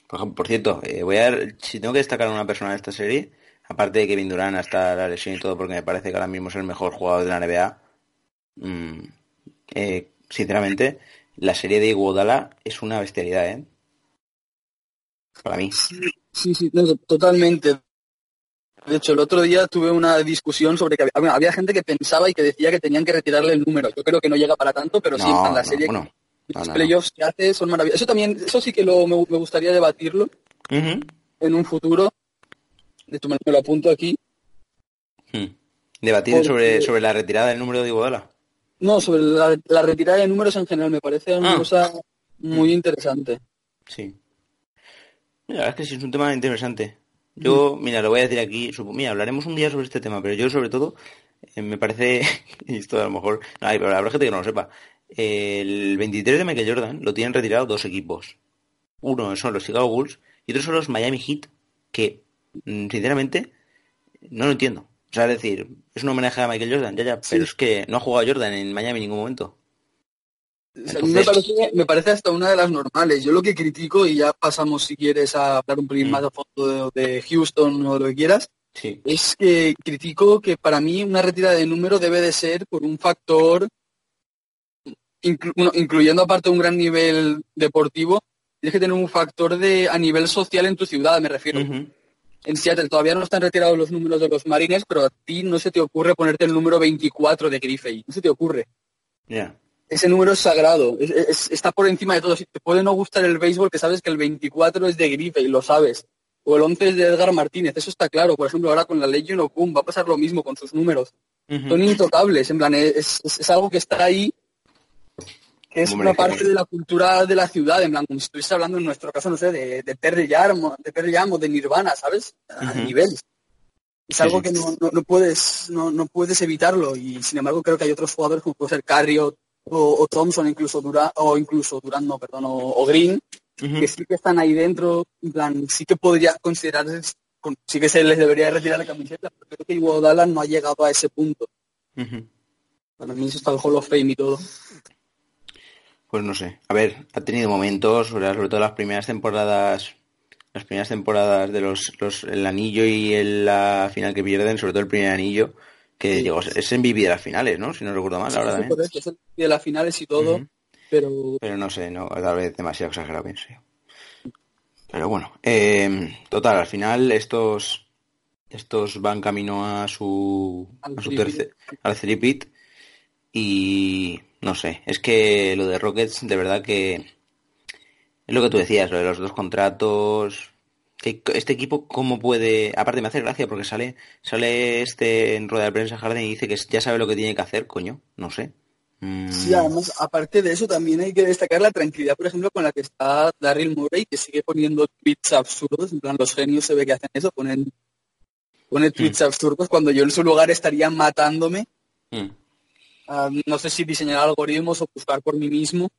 por, por, cierto, eh, voy a ver, si tengo que destacar a una persona de esta serie, aparte de Kevin Durant hasta la lesión y todo, porque me parece que ahora mismo es el mejor jugador de la NBA, mm, eh, sinceramente, la serie de Iguodala es una bestialidad, ¿eh? Para mí. Sí, sí, totalmente. De hecho, el otro día tuve una discusión sobre que había, gente que pensaba y que decía que tenían que retirarle el número. Yo creo que no llega para tanto, pero sí, en la serie... Los playoffs que hace son maravillosos. Eso también, eso sí que lo, me, gustaría debatirlo en un futuro. De hecho, me, lo apunto aquí. Hmm. ¿Debatir sobre, sobre la retirada del número de Iguodala? No, sobre la, retirada de números en general. Me parece una ah. cosa muy interesante. Sí. La verdad es que sí, es un tema interesante. Yo, mira, lo voy a decir aquí, mira, hablaremos un día sobre este tema, pero yo sobre todo eh, me parece, y esto a lo mejor, no, hay, pero habrá gente que no lo sepa, el 23 de Michael Jordan lo tienen retirado dos equipos. Uno son los Chicago Bulls y otro son los Miami Heat, que mm, sinceramente no lo entiendo. O sea, es decir, es un homenaje a Michael Jordan, ya, ya, pero es que no ha jugado Jordan en Miami en ningún momento. me, parece, hasta una de las normales. Yo lo que critico, y ya pasamos si quieres a hablar un poquito mm. más a fondo de, Houston o lo que quieras, es que critico que para mí una retirada de número debe de ser por un factor incluyendo aparte un gran nivel deportivo, tienes que tener un factor de a nivel social en tu ciudad, me refiero. En Seattle todavía no están retirados los números de los Marines, pero a ti no se te ocurre ponerte el número 24 de Griffey, no se te ocurre. Ese número es sagrado, está por encima de todo. Si te puede no gustar el béisbol, que sabes que el 24 es de Griffey, lo sabes. O el 11 es de Edgar Martínez, eso está claro. Por ejemplo, ahora con la Legion Okun va a pasar lo mismo con sus números. Son intocables, en plan, es algo que está ahí es una parte de la cultura de la ciudad, en plan, como si estuviese hablando en nuestro caso, no sé, de, de Jam, de Pearl Jam o de Nirvana, ¿sabes? A nivel. Es algo que no, no, puedes no, no, puedes evitarlo y sin embargo creo que hay otros jugadores como puede ser Carry o, o, Thompson incluso Dura, o incluso Durán no perdón o, Green que sí que están ahí dentro en plan sí que podría considerarse sí que se les debería retirar la camiseta pero creo que Iguodala no ha llegado a ese punto. Para mí eso está el Hall of Fame y todo pues no sé. A ver, ha tenido momentos, sobre todo las primeras temporadas, las primeras temporadas de los, los el anillo y el, la final que pierden, sobre todo el primer anillo, que llegó, es en vivir de las finales, ¿no? Si no recuerdo mal, ahora también. es de las finales y todo, pero... Pero no sé, no, tal vez demasiado exagerado, pienso Pero bueno, eh, total, al final estos estos van camino a su, a su tercer, al tripit y no sé, es que lo de Rockets, de verdad que es lo que tú decías, lo de los dos contratos. Este equipo, ¿cómo puede...? Aparte me hace gracia porque sale sale este en rueda de prensa Harden y dice que ya sabe lo que tiene que hacer, coño, no sé. Mm. Sí, además, aparte de eso, también hay que destacar la tranquilidad, por ejemplo, con la que está Daryl Murray, que sigue poniendo tweets absurdos, en plan, los genios se ve que hacen eso, ponen, pone tweets mm. absurdos cuando yo en su lugar estaría matándome. Mm no sé si diseñar algoritmos o buscar por mí mismo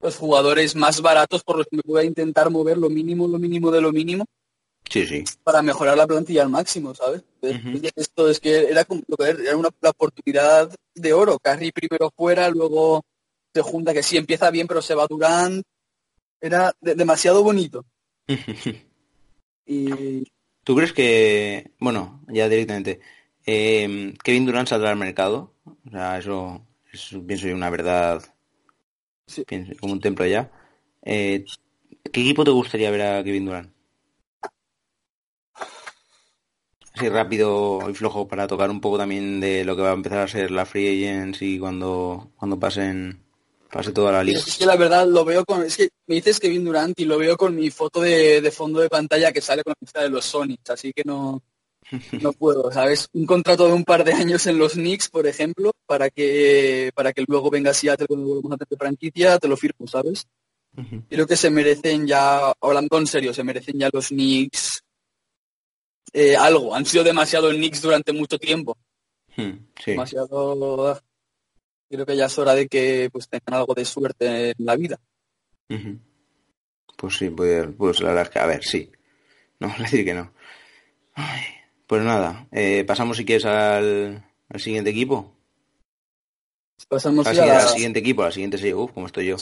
los jugadores más baratos por los que me pueda intentar mover lo mínimo, lo mínimo de lo mínimo. Sí, sí. Para mejorar la plantilla al máximo, ¿sabes? Esto es que era, como, era una oportunidad de oro. Carry primero fuera, luego se junta que sí empieza bien, pero se va Durant. Era demasiado bonito. y... ¿Tú crees que, bueno, ya directamente, eh, Kevin Durant saldrá al mercado? O sea, eso, pienso yo una verdad como un templo ya. Eh, ¿Qué equipo te gustaría ver a Kevin Durant? Así rápido y flojo para tocar un poco también de lo que va a empezar a ser la Free Agency cuando, cuando pasen pase toda la liga. Es que la verdad lo veo con, es que me dices Kevin Durant y lo veo con mi foto de, de fondo de pantalla que sale con la lista de los Sonics, así que no, no puedo, ¿sabes? Un contrato de un par de años en los Knicks, por ejemplo, para que para que luego venga Seattle cuando volvamos a tener franquicia, te lo firmo, ¿sabes? Creo que se merecen ya, hablando en serio, se merecen ya los Knicks eh, algo. Han sido demasiado Knicks durante mucho tiempo. Hmm, demasiado... Creo que ya es hora de que pues tengan algo de suerte en la vida. Pues sí, pues, pues la verdad es que, a ver, sí. No, decir que no. Ay. Pues nada, eh, pasamos si quieres al, siguiente equipo. Pasamos al, al siguiente equipo, al siguiente sí, como estoy yo.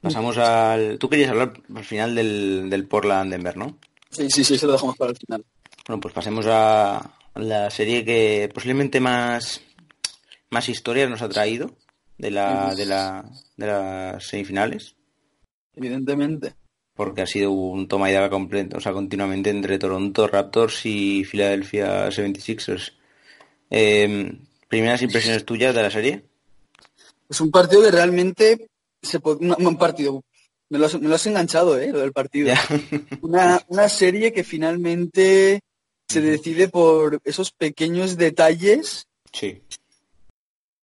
Pasamos al. Tú querías hablar al final del, del Portland Denver, ¿no? Sí, sí, sí, se lo dejamos para el final. Bueno, pues pasemos a la serie que posiblemente más, más historias nos ha traído de la, de la, de las semifinales. Evidentemente porque ha sido un toma y daga completo, o sea, continuamente entre Toronto Raptors y Philadelphia 76ers. Em, ¿Primeras impresiones tuyas de la serie? Es un partido que realmente se un, partido. Me lo, has, enganchado, ¿eh? Lo del partido. Una, una serie que finalmente se decide por esos pequeños detalles. Sí.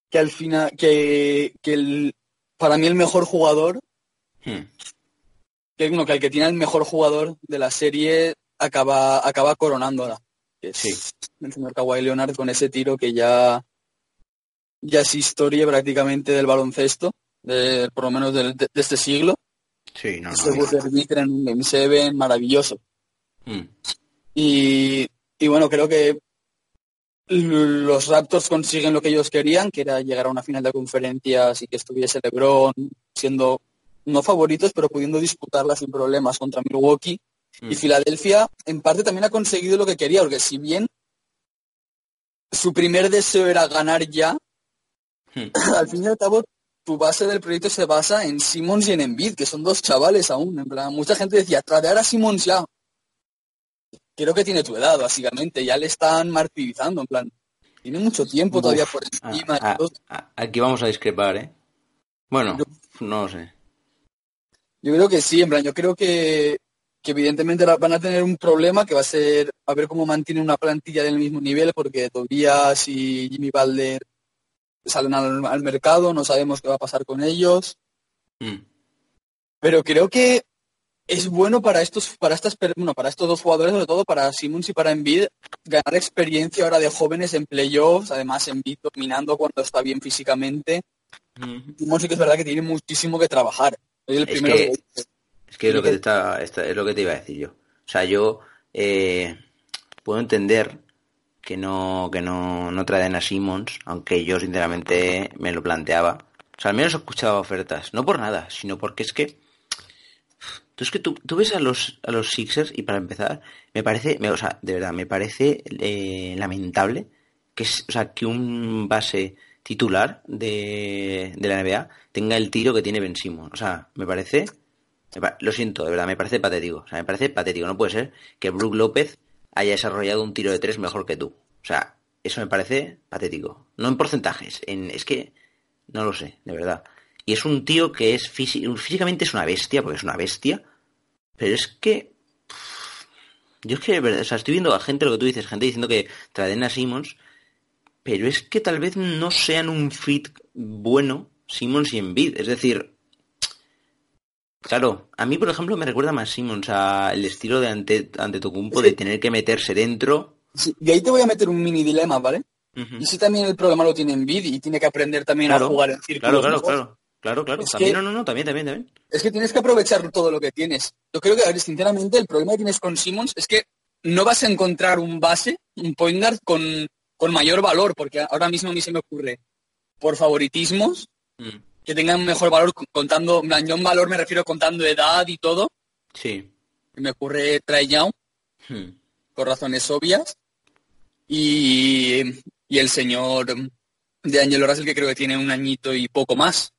Que al final, que, que el, para mí el mejor jugador, hmm. Que, que el que tiene el mejor jugador de la serie acaba, acaba coronándola. sí. El señor Kawhi Leonard con ese tiro que ya, ya es historia prácticamente del baloncesto, de, por lo menos de, este siglo. Sí, no, no. en un Game 7 maravilloso. Hmm. Y, y bueno, creo que los Raptors consiguen lo que ellos querían, que era llegar a una final de conferencias y que estuviese LeBron siendo no favoritos, pero pudiendo disputarla sin problemas contra Milwaukee. Y. Filadelfia, en parte, también ha conseguido lo que quería, porque si bien su primer deseo era ganar ya, hmm. al fin y al cabo, tu base del proyecto se basa en Simmons y en Embiid, que son dos chavales aún. En plan, mucha gente decía, tradear a Simmons ya, creo que tiene tu edad, básicamente. Ya le están martirizando, en plan. Tiene mucho tiempo todavía por encima. Aquí vamos a discrepar, ¿eh? Bueno, no sé. Yo creo que sí, en plan, yo creo que, evidentemente van a tener un problema que va a ser a ver cómo mantiene una plantilla del mismo nivel, porque Tobias y Jimmy Balder salen al, mercado, no sabemos qué va a pasar con ellos. Mm. Pero creo que es bueno para estos, para estas, bueno, para estos dos jugadores, sobre todo para Simmons y para Embiid, ganar experiencia ahora de jóvenes en playoffs, además Embiid dominando cuando está bien físicamente. Simmons sí que es verdad que tiene muchísimo que trabajar. Es, que, es lo que, está, es lo que te iba a decir yo. O sea, yo eh, puedo entender que no, que no, no traen a Simmons, aunque yo sinceramente me lo planteaba. O sea, al menos he escuchado ofertas, no por nada, sino porque es que entonces que tú, tú, ves a los, a los Sixers y para empezar, me parece, o sea, de verdad, me parece eh, lamentable que, o sea, que un base titular de, de, la NBA tenga el tiro que tiene Ben Simmons. O sea, me parece, lo siento, de verdad, me parece patético. O sea, me parece patético. No puede ser que Brook López haya desarrollado un tiro de tres mejor que tú. O sea, eso me parece patético. No en porcentajes, en, es que no lo sé, de verdad. Y es un tío que es físicamente es una bestia, porque es una bestia, pero es que. Yo es que, o sea, estoy viendo a gente, lo que tú dices, gente diciendo que traen a Simmons, pero es que tal vez no sean un fit bueno Simmons y Embiid. Es decir, claro, a mí, por ejemplo, me recuerda más Simmons a el estilo de ante, ante Tocumpo de tener que meterse dentro. y ahí te voy a meter un mini dilema, ¿vale? Y si también el problema lo tiene Embiid y tiene que aprender también a jugar en círculos. Claro, claro, claro. Claro, claro. también, no, no, no, también, también, también. Es que tienes que aprovechar todo lo que tienes. Yo creo que, sinceramente, el problema que tienes con Simmons es que no vas a encontrar un base, un point guard con, con mayor valor, porque ahora mismo a mí se me ocurre, por favoritismos, mm. que tengan mejor valor contando, yo en valor me refiero contando edad y todo. Sí. Me ocurre Trae Young, hmm. por razones obvias. Y, y el señor de Angelo Russell, que creo que tiene un añito y poco más.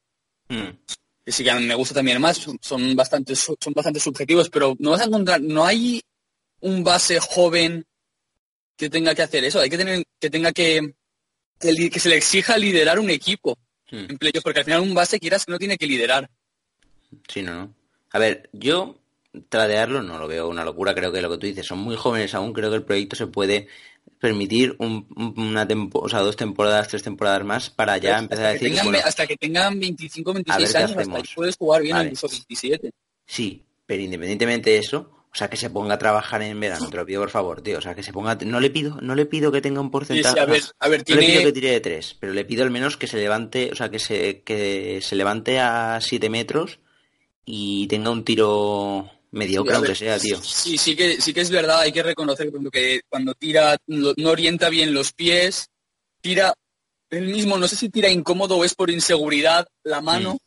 Mm. Que sí que me gusta también más, son bastante, son bastante subjetivos, pero no vas a encontrar, no hay un base joven que tenga que hacer eso, hay que tener, que tenga que, que, se le exija liderar un equipo mm. en porque al final un base quieras que no tiene que liderar. Sí, no, no. A ver, yo tradearlo no lo veo una locura, creo que lo que tú dices, son muy jóvenes aún, creo que el proyecto se puede permitir una o sea, dos temporadas, tres temporadas más para ya pues empezar a decir... hasta que tengan 25, 26 años, hasta puedes jugar bien incluso 27. Sí, pero independientemente de eso, o sea, que se ponga a trabajar en verano, te lo pido por favor, tío. O sea, que se ponga... No le pido, no le pido que tenga un porcentaje... a ver, a ver, No le pido que tire de tres, pero le pido al menos que se levante, o sea, que se, que se levante a 7 metros y tenga un tiro mediocre aunque sea, tío. Sí, sí que, sí que es verdad, hay que reconocer que cuando tira no orienta bien los pies, tira el mismo, no sé si tira incómodo o es por inseguridad la mano. Mm,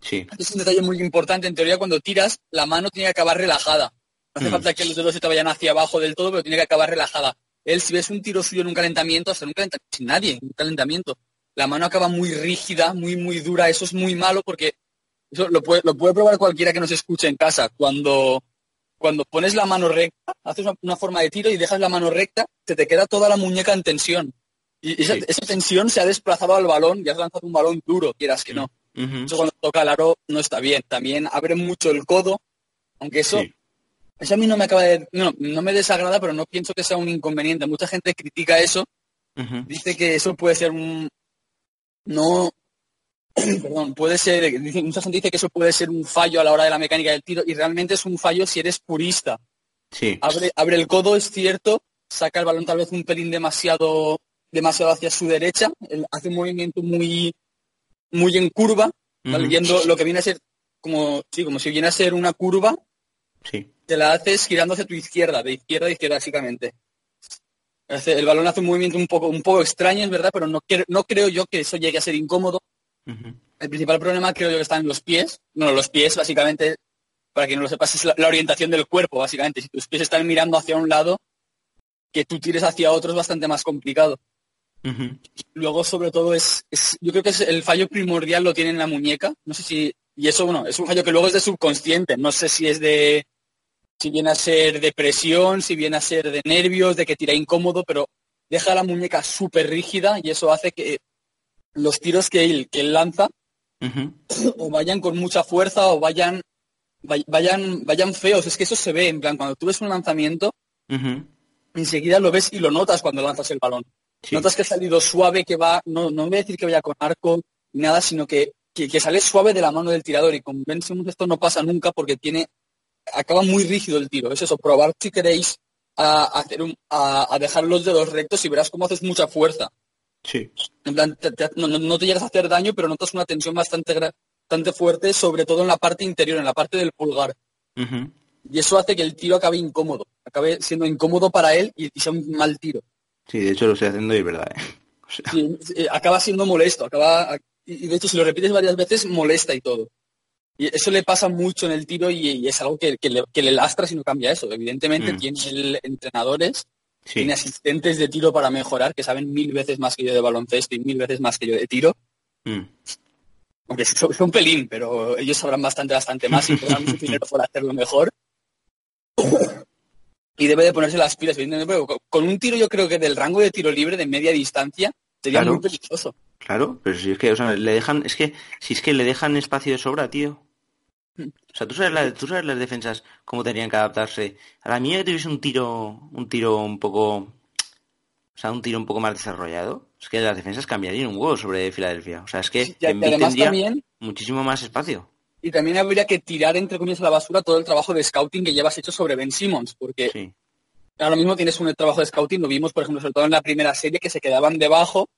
sí. Es un detalle muy importante. En teoría, cuando tiras, la mano tiene que acabar relajada. No hace mm. falta que los dedos se te vayan hacia abajo del todo, pero tiene que acabar relajada. Él, si ves un tiro suyo en un calentamiento, hasta en un calentamiento, sin nadie, en un calentamiento, la mano acaba muy rígida, muy, muy dura. Eso es muy malo porque eso lo puede, lo puede probar cualquiera que nos escuche en casa. Cuando, cuando pones la mano recta, haces una, forma de tiro y dejas la mano recta, se te queda toda la muñeca en tensión. Y esa, tensión se ha desplazado al balón y has lanzado un balón duro, quieras que no. Eso cuando toca el aro no está bien. También abre mucho el codo, aunque eso, eso a mí no me acaba de, no, no me desagrada, pero no pienso que sea un inconveniente. Mucha gente critica eso, dice que eso puede ser un, no, perdón, puede ser, mucha gente dice que eso puede ser un fallo a la hora de la mecánica del tiro y realmente es un fallo si eres purista. Sí. Abre, abre el codo, es cierto, saca el balón tal vez un pelín demasiado, demasiado hacia su derecha, hace un movimiento muy, muy en curva, yendo lo que viene a ser como, sí, como si viene a ser una curva, sí. te la haces girando hacia tu izquierda, de izquierda a izquierda básicamente. El balón hace un movimiento un poco, un poco extraño, es verdad, pero no, no creo yo que eso llegue a ser incómodo. El principal problema creo yo que está en los pies. No, los pies básicamente, para que no lo sepas, es la, orientación del cuerpo, básicamente. Si tus pies están mirando hacia un lado, que tú tires hacia otro es bastante más complicado. Luego, sobre todo, es, yo creo que es el fallo primordial lo tiene en la muñeca. No sé si, y eso, bueno, es un fallo que luego es de subconsciente. No sé si es de, si viene a ser de presión, si viene a ser de nervios, de que tira incómodo, pero deja la muñeca súper rígida y eso hace que los tiros que él, que él lanza o vayan con mucha fuerza o vayan, vayan, vayan feos. Es que eso se ve, en plan, cuando tú ves un lanzamiento, enseguida lo ves y lo notas cuando lanzas el balón. Notas que ha salido suave, que va, no, no voy a decir que vaya con arco, ni nada, sino que, que, sale suave de la mano del tirador. Y con Ben esto no pasa nunca porque tiene, acaba muy rígido el tiro. Es eso, probar si queréis a, hacer un, a, dejar los dedos rectos y verás cómo haces mucha fuerza. Sí. En plan, no, te llegas a hacer daño, pero notas una tensión bastante, bastante fuerte, sobre todo en la parte interior, en la parte del pulgar. Y eso hace que el tiro acabe incómodo, acabe siendo incómodo para él y, sea un mal tiro. Sí, de hecho lo estoy haciendo y es verdad. ¿eh? Eh, acaba siendo molesto, acaba y de hecho si lo repites varias veces molesta y todo. Y eso le pasa mucho en el tiro y, es algo que, le, lastra si no cambia eso. Evidentemente mm. tiene entrenadores, tiene asistentes de tiro para mejorar que saben mil veces más que yo de baloncesto y mil veces más que yo de tiro. Mm. Aunque es, un pelín, pero ellos sabrán bastante, bastante más y tendrán mucho dinero por hacerlo mejor. y debe de ponerse las pilas. Con un tiro yo creo que del rango de tiro libre de media distancia sería muy peligroso. Claro, pero si es que, o sea, le dejan, es que, si es que le dejan espacio de sobra, tío. O sea, ¿tú sabes, ¿tú sabes las defensas cómo tenían que adaptarse? A la mía que tuviese un tiro, un tiro un poco, o sea, un tiro un poco más desarrollado, es que las defensas cambiarían un huevo sobre Filadelfia. O sea, es que tendría muchísimo más espacio. Y también habría que tirar, entre comillas, a la basura todo el trabajo de scouting que llevas hecho sobre Ben Simmons, porque ahora mismo tienes un trabajo de scouting, lo vimos, por ejemplo, sobre todo en la primera serie, que se quedaban debajo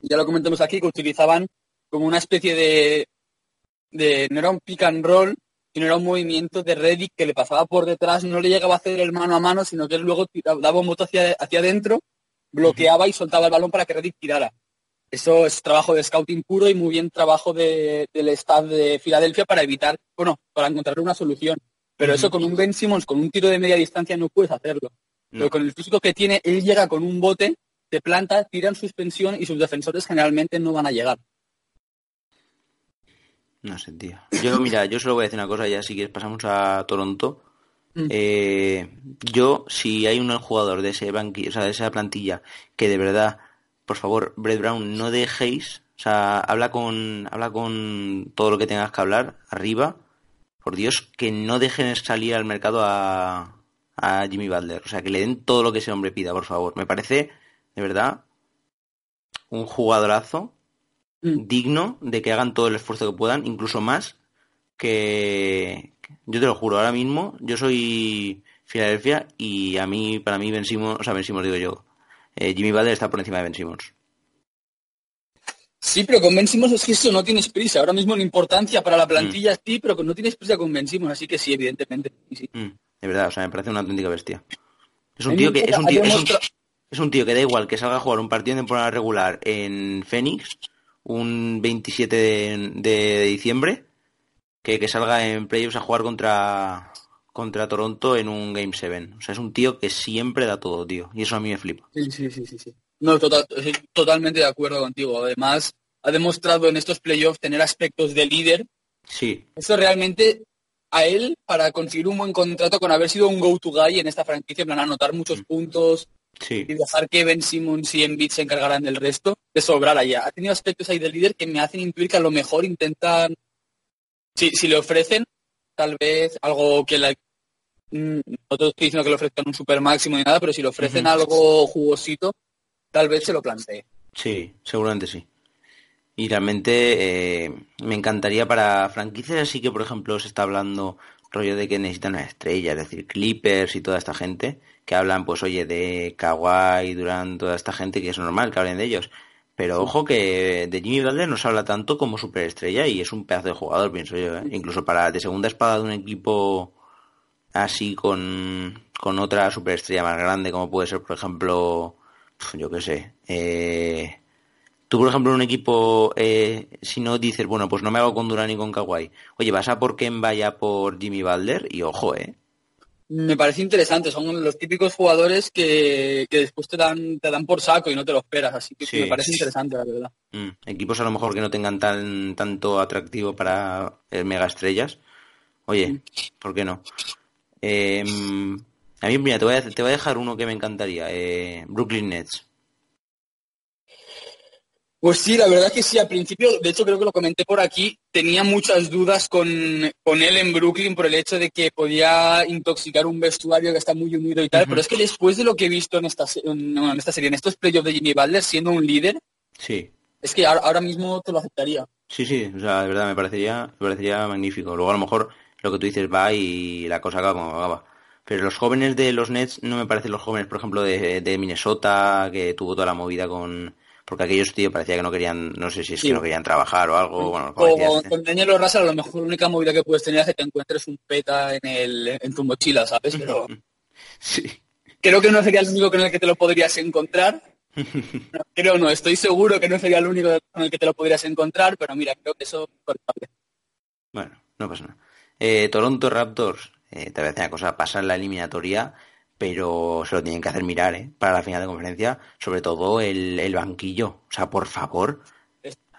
ya lo comentamos aquí, que utilizaban como una especie de, de, no era un pick and roll, sino era un movimiento de Reddick que le pasaba por detrás, no le llegaba a hacer el mano a mano, sino que él luego daba un bote hacia, hacia adentro, bloqueaba y soltaba el balón para que Reddick tirara. Eso es trabajo de scouting puro y muy bien trabajo del staff de Filadelfia para evitar, bueno, para encontrar una solución. Pero eso con un Ben Simmons, con un tiro de media distancia, no puedes hacerlo. Pero con el físico que tiene, él llega con un bote de planta, tiran suspensión y sus defensores generalmente no van a llegar. No sé, tío. Yo, mira, yo solo voy a decir una cosa ya, si quieres pasamos a Toronto. Mm. Eh, yo, si hay un jugador de ese banqui, o sea, de esa plantilla que de verdad, por favor, Brett Brown, no dejéis, o sea, habla con, habla con todo lo que tengas que hablar arriba. Por Dios, que no dejen salir al mercado a, a Jimmy Butler. O sea, que le den todo lo que ese hombre pida, por favor. Me parece de verdad, un jugadorazo mm. digno de que hagan todo el esfuerzo que puedan, incluso más que yo te lo juro, ahora mismo yo soy Filadelfia y a mí, para mí vencimos, o sea, vencimos digo yo, eh, Jimmy Butler está por encima de Ben Sí, pero con Ben es que eso no tienes prisa. Ahora mismo la importancia para la plantilla mm. sí, pero no tienes prisa con Ben así que sí, evidentemente. Mm, de verdad, o sea, me parece una auténtica bestia. Es un tío que es un tío, es un tío que da igual que salga a jugar un partido de temporada regular en Phoenix un 27 de, diciembre que que salga en playoffs a jugar contra contra Toronto en un Game 7. O sea, es un tío que siempre da todo, tío. Y eso a mí me flipa. Sí, sí, sí, sí. No, totalmente de acuerdo contigo. Además, ha demostrado en estos playoffs tener aspectos de líder. Sí. Eso realmente a él, para conseguir un buen contrato con haber sido un go-to guy en esta franquicia, van a anotar muchos mm. puntos, y dejar que Ben Simmons y Embiid se encargaran del resto, de sobrar allá. Ha tenido aspectos ahí del líder que me hacen intuir que a lo mejor intentan, si, si le ofrecen tal vez algo que la, mm, no te estoy diciendo que le ofrezcan un super máximo ni nada, pero si le ofrecen algo jugosito, tal vez se lo plantee. Sí, seguramente sí. Y realmente eh, me encantaría para franquicias así que, por ejemplo, se está hablando rollo de que necesitan una estrella, es decir, Clippers y toda esta gente, que hablan, pues, oye, de Kawhi, Durant, toda esta gente, que es normal que hablen de ellos. Pero ojo que de Jimmy Butler no se habla tanto como superestrella y es un pedazo de jugador, pienso yo. ¿eh? Incluso para de segunda espada de un equipo así con, con otra superestrella más grande, como puede ser, por ejemplo, yo qué sé, eh, Tú, por ejemplo, en un equipo, eh, si no dices, bueno, pues no me hago con Durán ni con Kawhi, oye, vas a por Ken vaya por Jimmy Balder y ojo, ¿eh? Me parece interesante, son los típicos jugadores que, después te dan, te dan por saco y no te lo esperas, así que me parece interesante, la verdad. Mm, equipos a lo mejor que no tengan tan tanto atractivo para el mega estrellas. Oye, mm. ¿por qué no? Em, a mí, mira, te voy a, te voy a dejar uno que me encantaría, eh, Brooklyn Nets. Pues sí, la verdad que sí, al principio, de hecho creo que lo comenté por aquí, tenía muchas dudas con, con él en Brooklyn por el hecho de que podía intoxicar un vestuario que está muy unido y tal, pero es que después de lo que he visto en esta, en, esta serie, en estos playoffs de Jimmy Butler, siendo un líder, sí. es que ahora, mismo te lo aceptaría. Sí, sí, o sea, de verdad me parecería, me parecería magnífico. Luego a lo mejor lo que tú dices va y la cosa acaba como acaba. Pero los jóvenes de los Nets no me parecen los jóvenes, por ejemplo, de, de Minnesota, que tuvo toda la movida con porque aquellos tíos parecía que no querían, no sé si es que no querían trabajar o algo. Bueno, con Daniel Russell a lo mejor la única movida que puedes tener es que te encuentres un peta en, el, en tu mochila, ¿sabes? Pero sí. creo que no sería el único con el que te lo podrías encontrar. creo no, estoy seguro que no sería el único con el que te lo podrías encontrar, pero mira, creo que eso es Bueno, no pasa nada. Eh, Toronto Raptors, eh, a decir una cosa, pasar la eliminatoria pero se lo tienen que hacer mirar, ¿eh? Para la final de conferencia, sobre todo el, banquillo. O sea, por favor.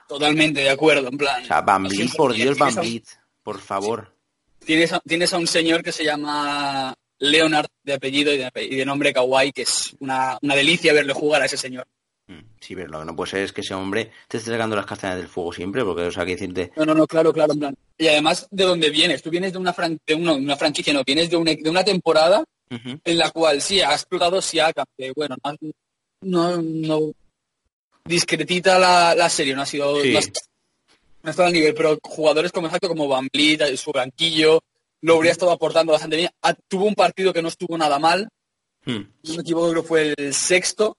Totalmente de acuerdo, en plan. O sea, Bambit, por Dios, Bambit, por favor. Tienes a, tienes a un señor que se llama Leonard de apellido y de, nombre Kawaii, que es una, delicia verle jugar a ese señor. Mm, sí, pero lo que no puede ser es que ese hombre te esté sacando las castañas del fuego siempre, porque, o sea, que decirte... No, no, no, claro, claro, en plan. Y además, ¿de dónde vienes? Tú vienes de una, de una, franquicia, no, vienes de una, de una temporada en la cual sí ha explotado Siakam, que bueno, no, no, discretita la, la, serie, no ha sido no, ha estado al nivel, pero jugadores como exacto como Van Vliet, su banquillo, lo habría estado aportando bastante bien. Ah, tuvo un partido que no estuvo nada mal, hmm. no me equivoco, creo que fue el sexto.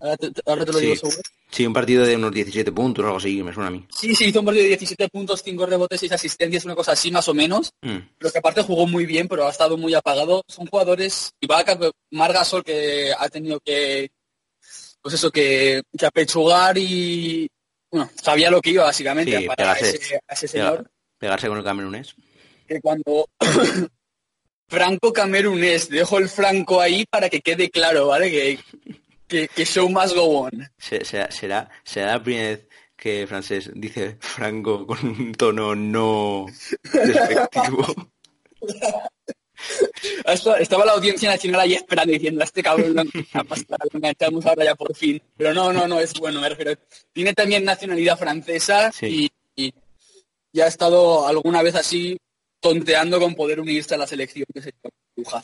Ahora te, lo digo seguro. Sí, un partido de unos 17 puntos o algo así, me suena a mí. Sí, sí, hizo un partido de 17 puntos, 5 rebotes, 6 asistencias, una cosa así más o menos. Mm. Pero que aparte jugó muy bien, pero ha estado muy apagado. Son jugadores, Ibaka, Margasol, que ha tenido que, pues eso, que, que apechugar y, bueno, sabía lo que iba básicamente para ese, a ese señor. Pegarse con el camerunés. Que cuando Franco camerunés, dejo el Franco ahí para que quede claro, ¿vale? Que que, show must go on. Será, será, será la primera vez que francés dice Franco con un tono no despectivo. Estaba la audiencia nacional ahí esperando diciendo, este cabrón no echamos ahora ya por fin. Pero no, no, no, es bueno, me Tiene también nacionalidad francesa y, ya ha estado alguna vez así tonteando con poder unirse a la selección que se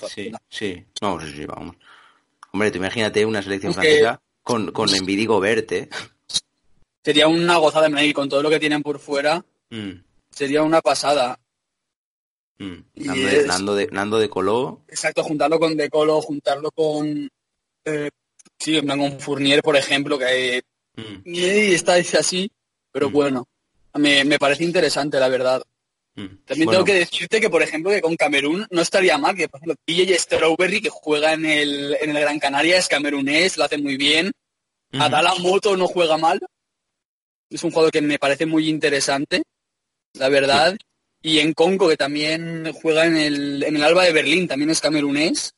Sí, sí, vamos, sí, vamos. Hombre, tú imagínate una selección francesa con, con Envidigo verte. Sería una gozada y con todo lo que tienen por fuera. Mm. Sería una pasada. Mm. Nando, de, Nando, de, Colo. Exacto, juntarlo con De Colo, juntarlo con. Eh, sí, con Fournier, por ejemplo, que mm. y está así, pero bueno, me, me parece interesante, la verdad. Mm. También tengo que decirte que, por ejemplo, que con Camerún no estaría mal, que por ejemplo, PJ Strawberry, que juega en el, en el Gran Canaria, es camerunés, lo hace muy bien. Adala Moto no juega mal. Es un jugador que me parece muy interesante, la verdad. Y en Congo, que también juega en el, en el Alba de Berlín, también es camerunés.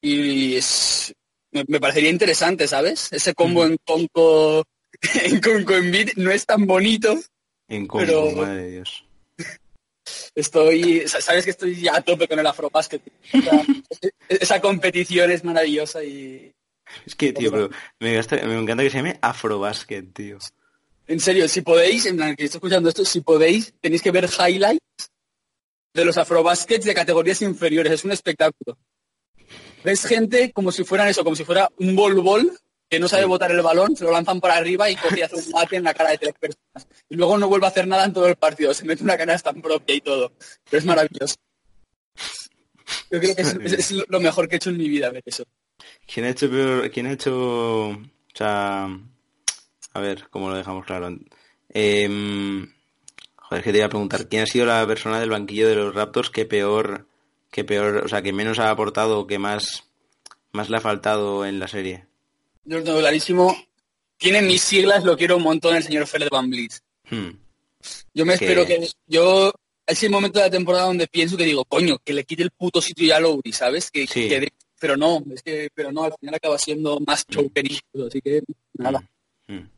Y es, me, parecería interesante, ¿sabes? Ese combo en Congo, en Congo en Beat no es tan bonito. En Congo, madre de Dios estoy, sabes que estoy ya a tope con el Afrobasket. esa competición es maravillosa y... Es que, tío, pero me, me encanta que se llame Afrobasket, tío. En serio, si podéis, en plan que estoy escuchando esto, si podéis, tenéis que ver highlights de los Afrobaskets de categorías inferiores. Es un espectáculo. Ves gente como si fueran eso, como si fuera un bol-bol que no sabe botar el balón, se lo lanzan para arriba y coge hace un mate en la cara de tres personas. Y luego no vuelve a hacer nada en todo el partido, se mete una canasta propia y todo. Pero es maravilloso. Yo creo que es, lo mejor que he hecho en mi vida ver eso. ¿Quién ha hecho peor, quién ha hecho, o sea, a ver, ¿cómo lo dejamos claro? Eh, joder, que te iba a preguntar, ¿quién ha sido la persona del banquillo de los Raptors que peor, que peor, o sea, que menos ha aportado que más, más le ha faltado en la serie? Yo lo tengo clarísimo. Tiene mis siglas, lo quiero un montón el señor Fred Van Blitz. Hmm. Yo me espero que... Yo, es el momento de la temporada donde pienso que digo, coño, que le quite el puto sitio ya a Lowry, ¿sabes? Que, pero no, es que, pero no, al final acaba siendo más hmm. show así que nada. Hmm.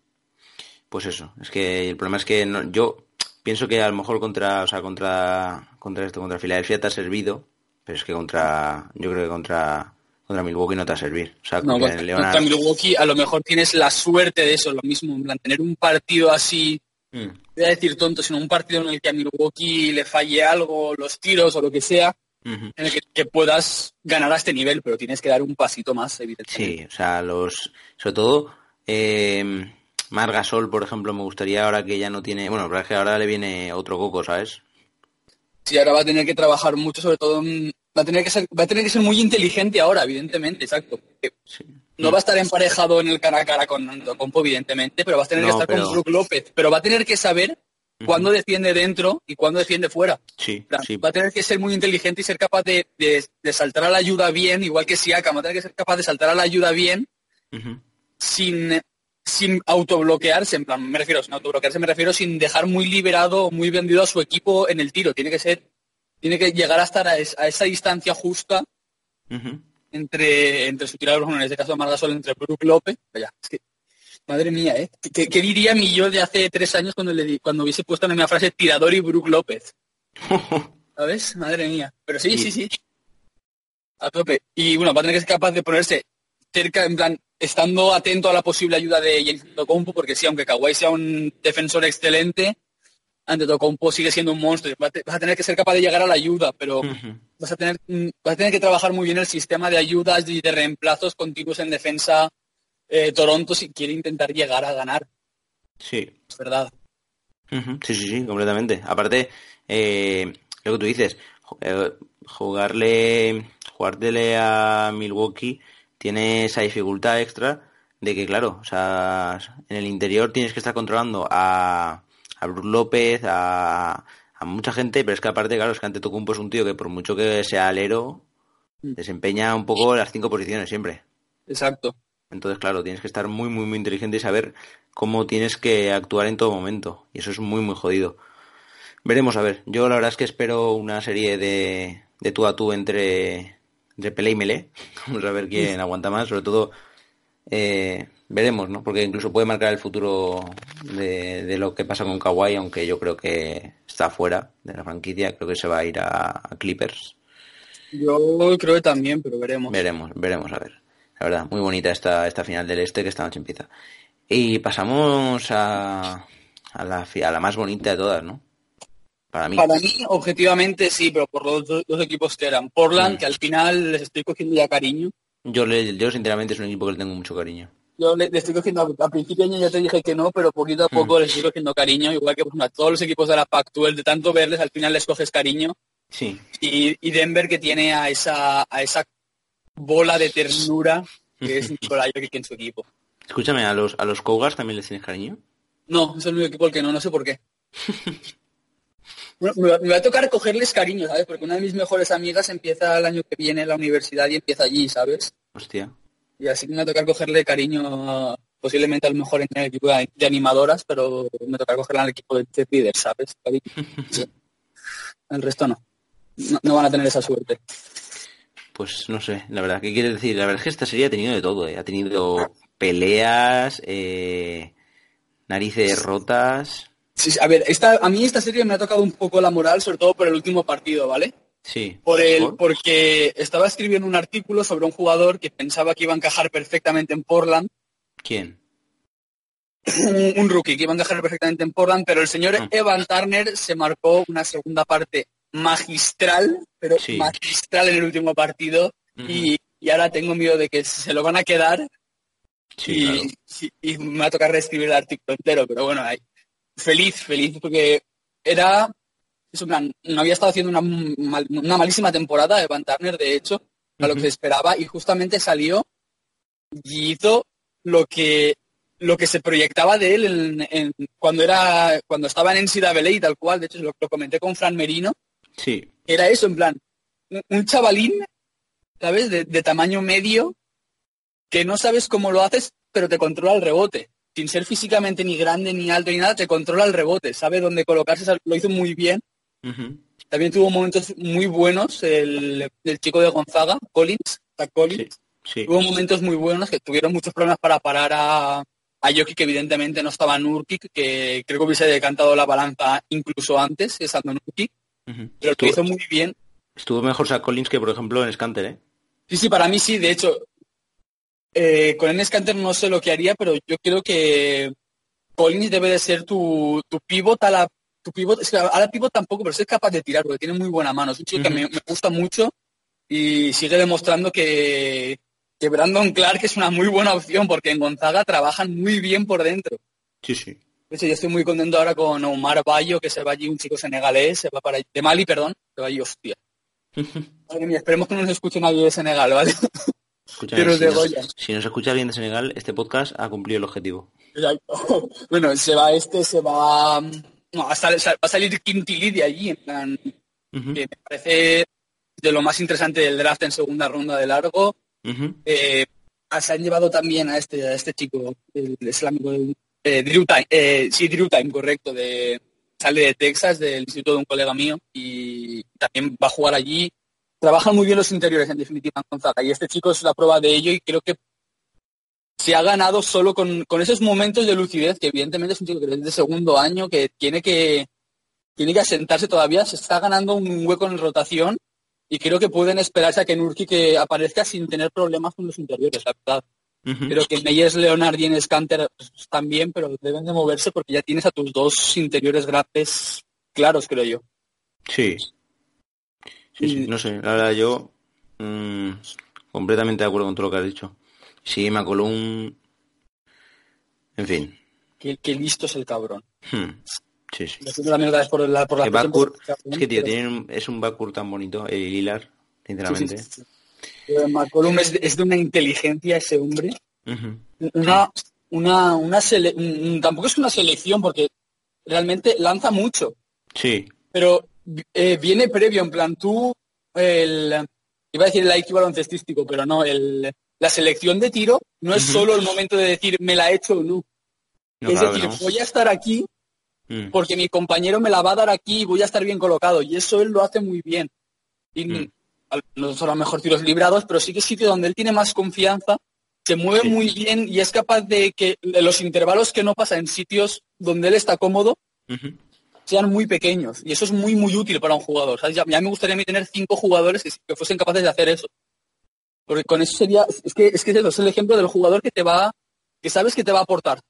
Pues eso, es que el problema es que yo pienso que a lo mejor contra, o sea, contra, contra esto, contra Filadelfia te ha servido, pero es que contra, yo creo que contra contra Milwaukee no te va a servir. O sea, no, contra, Milwaukee a lo mejor tienes la suerte de eso, lo mismo, en plan, tener un partido así, mm. voy a decir tonto, sino un partido en el que a Milwaukee le falle algo, los tiros o lo que sea, en el que, puedas ganar a este nivel, pero tienes que dar un pasito más, evidentemente. Sí, o sea, los, sobre todo, eh, Margasol, por ejemplo, me gustaría ahora que ya no tiene, bueno, pero es que ahora le viene otro coco, ¿sabes? Sí, ahora va a tener que trabajar mucho, sobre todo va a tener que ser, va a tener que ser muy inteligente ahora, evidentemente, exacto. No va a estar emparejado en el cara a cara con Compo, evidentemente, pero va a tener que estar con Brook López. Pero va a tener que saber cuándo defiende dentro y cuándo defiende fuera. Sí, Va a tener que ser muy inteligente y ser capaz de, saltar a la ayuda bien, igual que Siaka, va a tener que ser capaz de saltar a la ayuda bien sin sin autobloquearse, en plan, me refiero, sin autobloquearse, me refiero sin dejar muy liberado, muy vendido a su equipo en el tiro. Tiene que ser, tiene que llegar a estar a, esa distancia justa entre, entre su tirador, en este caso de Margasol, entre Brook López. madre mía, ¿eh? ¿Qué, diría mi yo de hace tres años cuando le cuando hubiese puesto en una frase tirador y Brook López? ¿Sabes? Madre mía. Pero sí, sí, sí. A tope. Y bueno, va a tener que ser capaz de ponerse cerca, en plan, estando atento a la posible ayuda de James Tocompo, porque sí, aunque Kawhi sea un defensor excelente, ante Tocompo sigue siendo un monstruo. Vas a tener que ser capaz de llegar a la ayuda, pero vas, a tener, vas a tener que trabajar muy bien el sistema de ayudas y de reemplazos continuos en defensa eh, Toronto si quiere intentar llegar a ganar. Sí. Es verdad. Sí, sí, sí, completamente. Aparte, eh, lo que tú dices, eh, jugarle, jugártele a Milwaukee tiene esa dificultad extra de que, claro, o sea, en el interior tienes que estar controlando a, a Bruce López, a, a mucha gente, pero es que aparte, claro, es que ante Tocumpo es un tío que por mucho que sea alero, mm. desempeña un poco las cinco posiciones siempre. Exacto. Entonces, claro, tienes que estar muy, muy, muy inteligente y saber cómo tienes que actuar en todo momento. Y eso es muy, muy jodido. Veremos a ver. Yo la verdad es que espero una serie de, de tú a tú entre, de Pelé y Melé. Vamos a ver quién aguanta más, sobre todo eh, veremos, ¿no? Porque incluso puede marcar el futuro de, lo que pasa con Kawhi, aunque yo creo que está fuera de la franquicia, creo que se va a ir a, Clippers. Yo creo que también, pero veremos. Veremos, veremos, a ver. La verdad, muy bonita esta, esta final del este que esta noche empieza. Y pasamos a, a, la, a la más bonita de todas, ¿no? Para mí. objetivamente, sí, pero por los dos, equipos que eran. Portland, mm. que al final les estoy cogiendo ya cariño. Yo, le, yo sinceramente es un equipo que le tengo mucho cariño. Yo le, estoy cogiendo, a principio de año ya te dije que no, pero poquito a poco mm. les estoy cogiendo cariño, igual que a todos los equipos de la Pac-12, de tanto verles, al final les coges cariño. Sí. Y, Denver que tiene a esa, a esa bola de ternura que es Nicolai que en su equipo. Escúchame, ¿a los, a los Cougars también les tienes cariño? No, es el único equipo al que no, no sé por qué. me, va, a tocar cogerles cariño, ¿sabes? Porque una de mis mejores amigas empieza el año que viene en la universidad y empieza allí, ¿sabes? Hostia. Y así que me va a tocar cogerle cariño posiblemente a lo mejor en el equipo de, animadoras, pero me toca cogerla al equipo de cheerleaders, ¿sabes? El resto no. no. van a tener esa suerte. Pues no sé, la verdad, ¿qué quiere decir? La verdad es que esta serie ha tenido de todo, ¿eh? Ha tenido peleas, eh, narices rotas, Sí, a ver, esta, a mí esta serie me ha tocado un poco la moral, sobre todo por el último partido, ¿vale? Sí. Por el, porque estaba escribiendo un artículo sobre un jugador que pensaba que iba a encajar perfectamente en Portland. ¿Quién? un, rookie que iba a encajar perfectamente en Portland, pero el señor ah. Evan Turner se marcó una segunda parte magistral, pero magistral en el último partido. y, ahora tengo miedo de que se lo van a quedar y, me va a tocar reescribir el artículo entero, pero bueno, feliz, feliz, porque era, es plan, no había estado haciendo una, una malísima temporada de Van Turner, de hecho, a lo que se esperaba, y justamente salió y hizo lo que lo que se proyectaba de él en, cuando era cuando estaba en NCAA y tal cual, de hecho lo, lo comenté con Fran Merino, sí. era eso, en plan, un, chavalín, ¿sabes? De, de, tamaño medio, que no sabes cómo lo haces, pero te controla el rebote. Sin ser físicamente ni grande, ni alto, ni nada, te controla el rebote. Sabe dónde colocarse, lo hizo muy bien. También tuvo momentos muy buenos el, chico de Gonzaga, Collins, Collins. Tuvo momentos muy buenos que tuvieron muchos problemas para parar a, a Jokic, que evidentemente no estaba Nurkic, que creo que hubiese decantado la balanza incluso antes, estando Nurkic. Pero lo hizo muy bien. Estuvo mejor Zach Collins que, por ejemplo, en Scanter, ¿eh? Sí, sí, para mí sí. De hecho, eh, con el Scanter no sé lo que haría, pero yo creo que Collins debe de ser tu, tu pivot a la... Tu pivot, es que a la pivot tampoco, pero es capaz de tirar, porque tiene muy buena mano. Es un chico que me, gusta mucho y sigue demostrando que, que Brandon Clark es una muy buena opción, porque en Gonzaga trabajan muy bien por dentro. Sí, sí. De hecho, yo estoy muy contento ahora con Omar Bayo, que se va allí, un chico senegalés, se va para allí, de Mali, perdón, se va allí, hostia. esperemos que no nos escuche nadie de Senegal, ¿vale? si, nos, escucha alguien de Senegal, este podcast ha cumplido el objetivo. bueno, se va este, se va... No, va, a salir, va a salir de allí, en plan... Que me parece de lo más interesante del draft en segunda ronda de largo. Eh, se han llevado también a este, a este chico, el islámico, eh, Drew Time, eh, sí, Drew Time, correcto, de, sale de Texas, del instituto de un colega mío, y también va a jugar allí. Trabajan muy bien los interiores en definitiva Gonzaga y este chico es la prueba de ello y creo que se ha ganado solo con, esos momentos de lucidez que evidentemente es un chico que es de segundo año que tiene que tiene que asentarse todavía se está ganando un hueco en rotación y creo que pueden esperarse a que Nurki que aparezca sin tener problemas con los interiores la verdad. Pero que Meyers, Leonard y en Scanter también pero deben de moverse porque ya tienes a tus dos interiores grandes claros creo yo. Sí. Sí, no sé, la verdad yo mm, completamente de acuerdo con todo lo que has dicho. Sí, me coló un... En fin. Qué, listo es el cabrón. Hmm. Sí, sí. por la, por la es que, tío, es un backcourt tan bonito, el Hilar, sinceramente. Sí, McCollum es, es, de una inteligencia ese hombre. Una, una, una tampoco es una selección porque realmente lanza mucho. Sí. Pero eh, viene previo, en plan, tú, el, iba a decir el IQ baloncestístico, pero no, el, la selección de tiro no es solo el momento de decir me la he hecho o no. es decir, voy a estar aquí mm. porque mi compañero me la va a dar aquí y voy a estar bien colocado. Y eso él lo hace muy bien. Y mm. no son los mejores tiros librados, pero sí que es sitio donde él tiene más confianza, se mueve muy bien y es capaz de que los intervalos que no pasa en sitios donde él está cómodo, sean muy pequeños. Y eso es muy, muy útil para un jugador. Ya, me gustaría a mí tener cinco jugadores que, fuesen capaces de hacer eso. Porque con eso sería, es que, es que es el ejemplo del jugador que te va, que sabes que te va a aportar.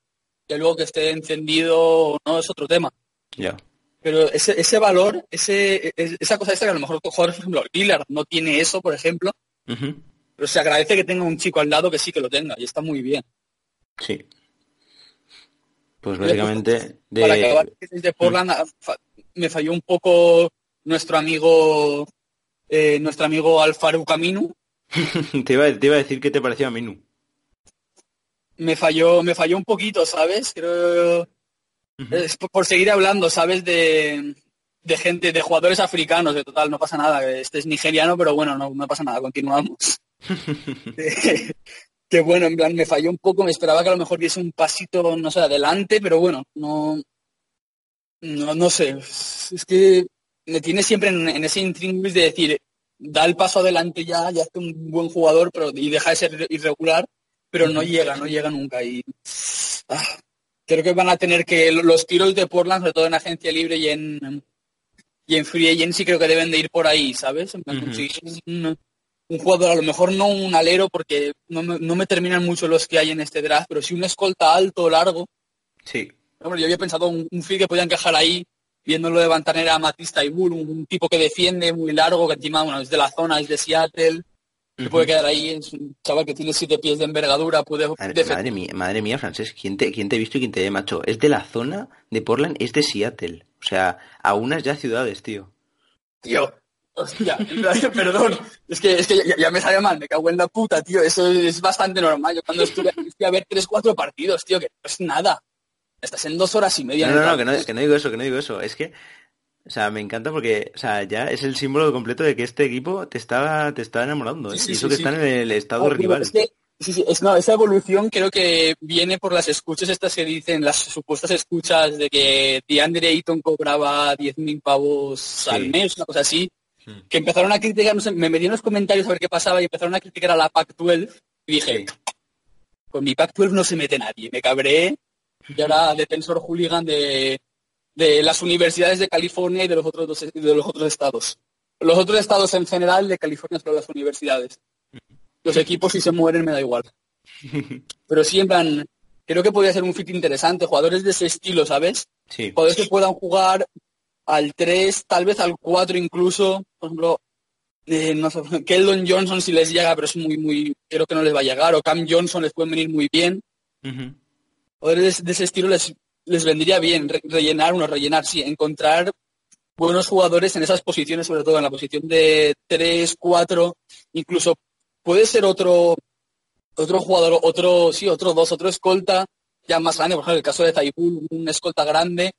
Que luego que esté encendido no es otro tema. Ya. Pero ese, ese valor, ese, esa cosa esta que a lo mejor jugadores, por ejemplo, Lillard no tiene eso, por ejemplo. Pero se agradece que tenga un chico al lado que sí que lo tenga y está muy bien. Sí, pues básicamente de... Para acabar desde Portland me falló un poco nuestro amigo eh, nuestro amigo Alfaru Caminu. te, iba, te iba a decir qué te pareció a Minu. Me falló, me falló un poquito, ¿sabes? Creo por seguir hablando, ¿sabes? De, de gente, de jugadores africanos, de total, no pasa nada. Este es nigeriano, pero bueno, no, no pasa nada, continuamos. que bueno, en plan, me falló un poco, me esperaba que a lo mejor diese un pasito, no sé, adelante, pero bueno, no, no, no sé, es que me tiene siempre en, ese intríngulis de decir, da el paso adelante ya, ya es un buen jugador, pero y deja de ser irregular, pero no llega, no llega nunca y ah, creo que van a tener que los tiros de Portland, sobre todo en agencia libre y en y en Free Agency creo que deben de ir por ahí, ¿sabes? un, jugador, a lo mejor no un alero porque no me, terminan mucho los que hay en este draft, pero sí un escolta alto, largo. Sí. Hombre, yo había pensado un, un que podía encajar ahí, viéndolo de Bantanera a Matista y Bull, un, tipo que defiende muy largo, que encima bueno, es de la zona, es de Seattle, puede quedar ahí, es un chaval que tiene siete pies de envergadura, puede madre, mía, madre mía, Francés, ¿quién te, ¿quién te ha visto y quién te ve, macho? Es de la zona de Portland, es de Seattle. O sea, a unas ya ciudades, tío. Tío, hostia, perdón. Es que, es que ya, me sale mal, me cago en la puta, tío. Eso es bastante normal. Yo cuando estuve a ver tres, cuatro partidos, tío, que no es nada. Estás en dos horas y media. No, no, no, que no, que no digo eso, que no digo eso. Es que, o sea, me encanta porque, o sea, ya es el símbolo completo de que este equipo te está, te está enamorando. ¿eh? y eso que está en el estado rival. Sí, sí, es, no, esa evolución creo que viene por las escuchas estas que dicen, las supuestas escuchas de que DeAndre Ayton cobraba 10.000 pavos al mes, una cosa así, hmm. que empezaron a criticar, no sé, me metí en los comentarios a ver qué pasaba y empezaron a criticar a la Pac-12 y dije, con mi Pac-12 no se mete nadie, me cabré y ahora defensor hooligan de, de las universidades de California y de los otros dos, de los otros estados. Los otros estados en general de California son las universidades. Los equipos si se mueren me da igual. Pero sí, en plan, creo que podría ser un fit interesante. Jugadores de ese estilo, ¿sabes? Sí. Jugadores que puedan jugar al 3, tal vez al 4 incluso. Por ejemplo, eh, no sé, Keldon Johnson si les llega, pero es muy, muy, creo que no les va a llegar. O Cam Johnson les pueden venir muy bien. Jugadores de, ese estilo les, les vendría bien rellenar, uno rellenar, sí, encontrar buenos jugadores en esas posiciones, sobre todo en la posición de 3, 4, incluso puede ser otro otro jugador, otro, sí, otro dos, otro escolta ya más grande, por ejemplo, el caso de Taibul, un escolta grande,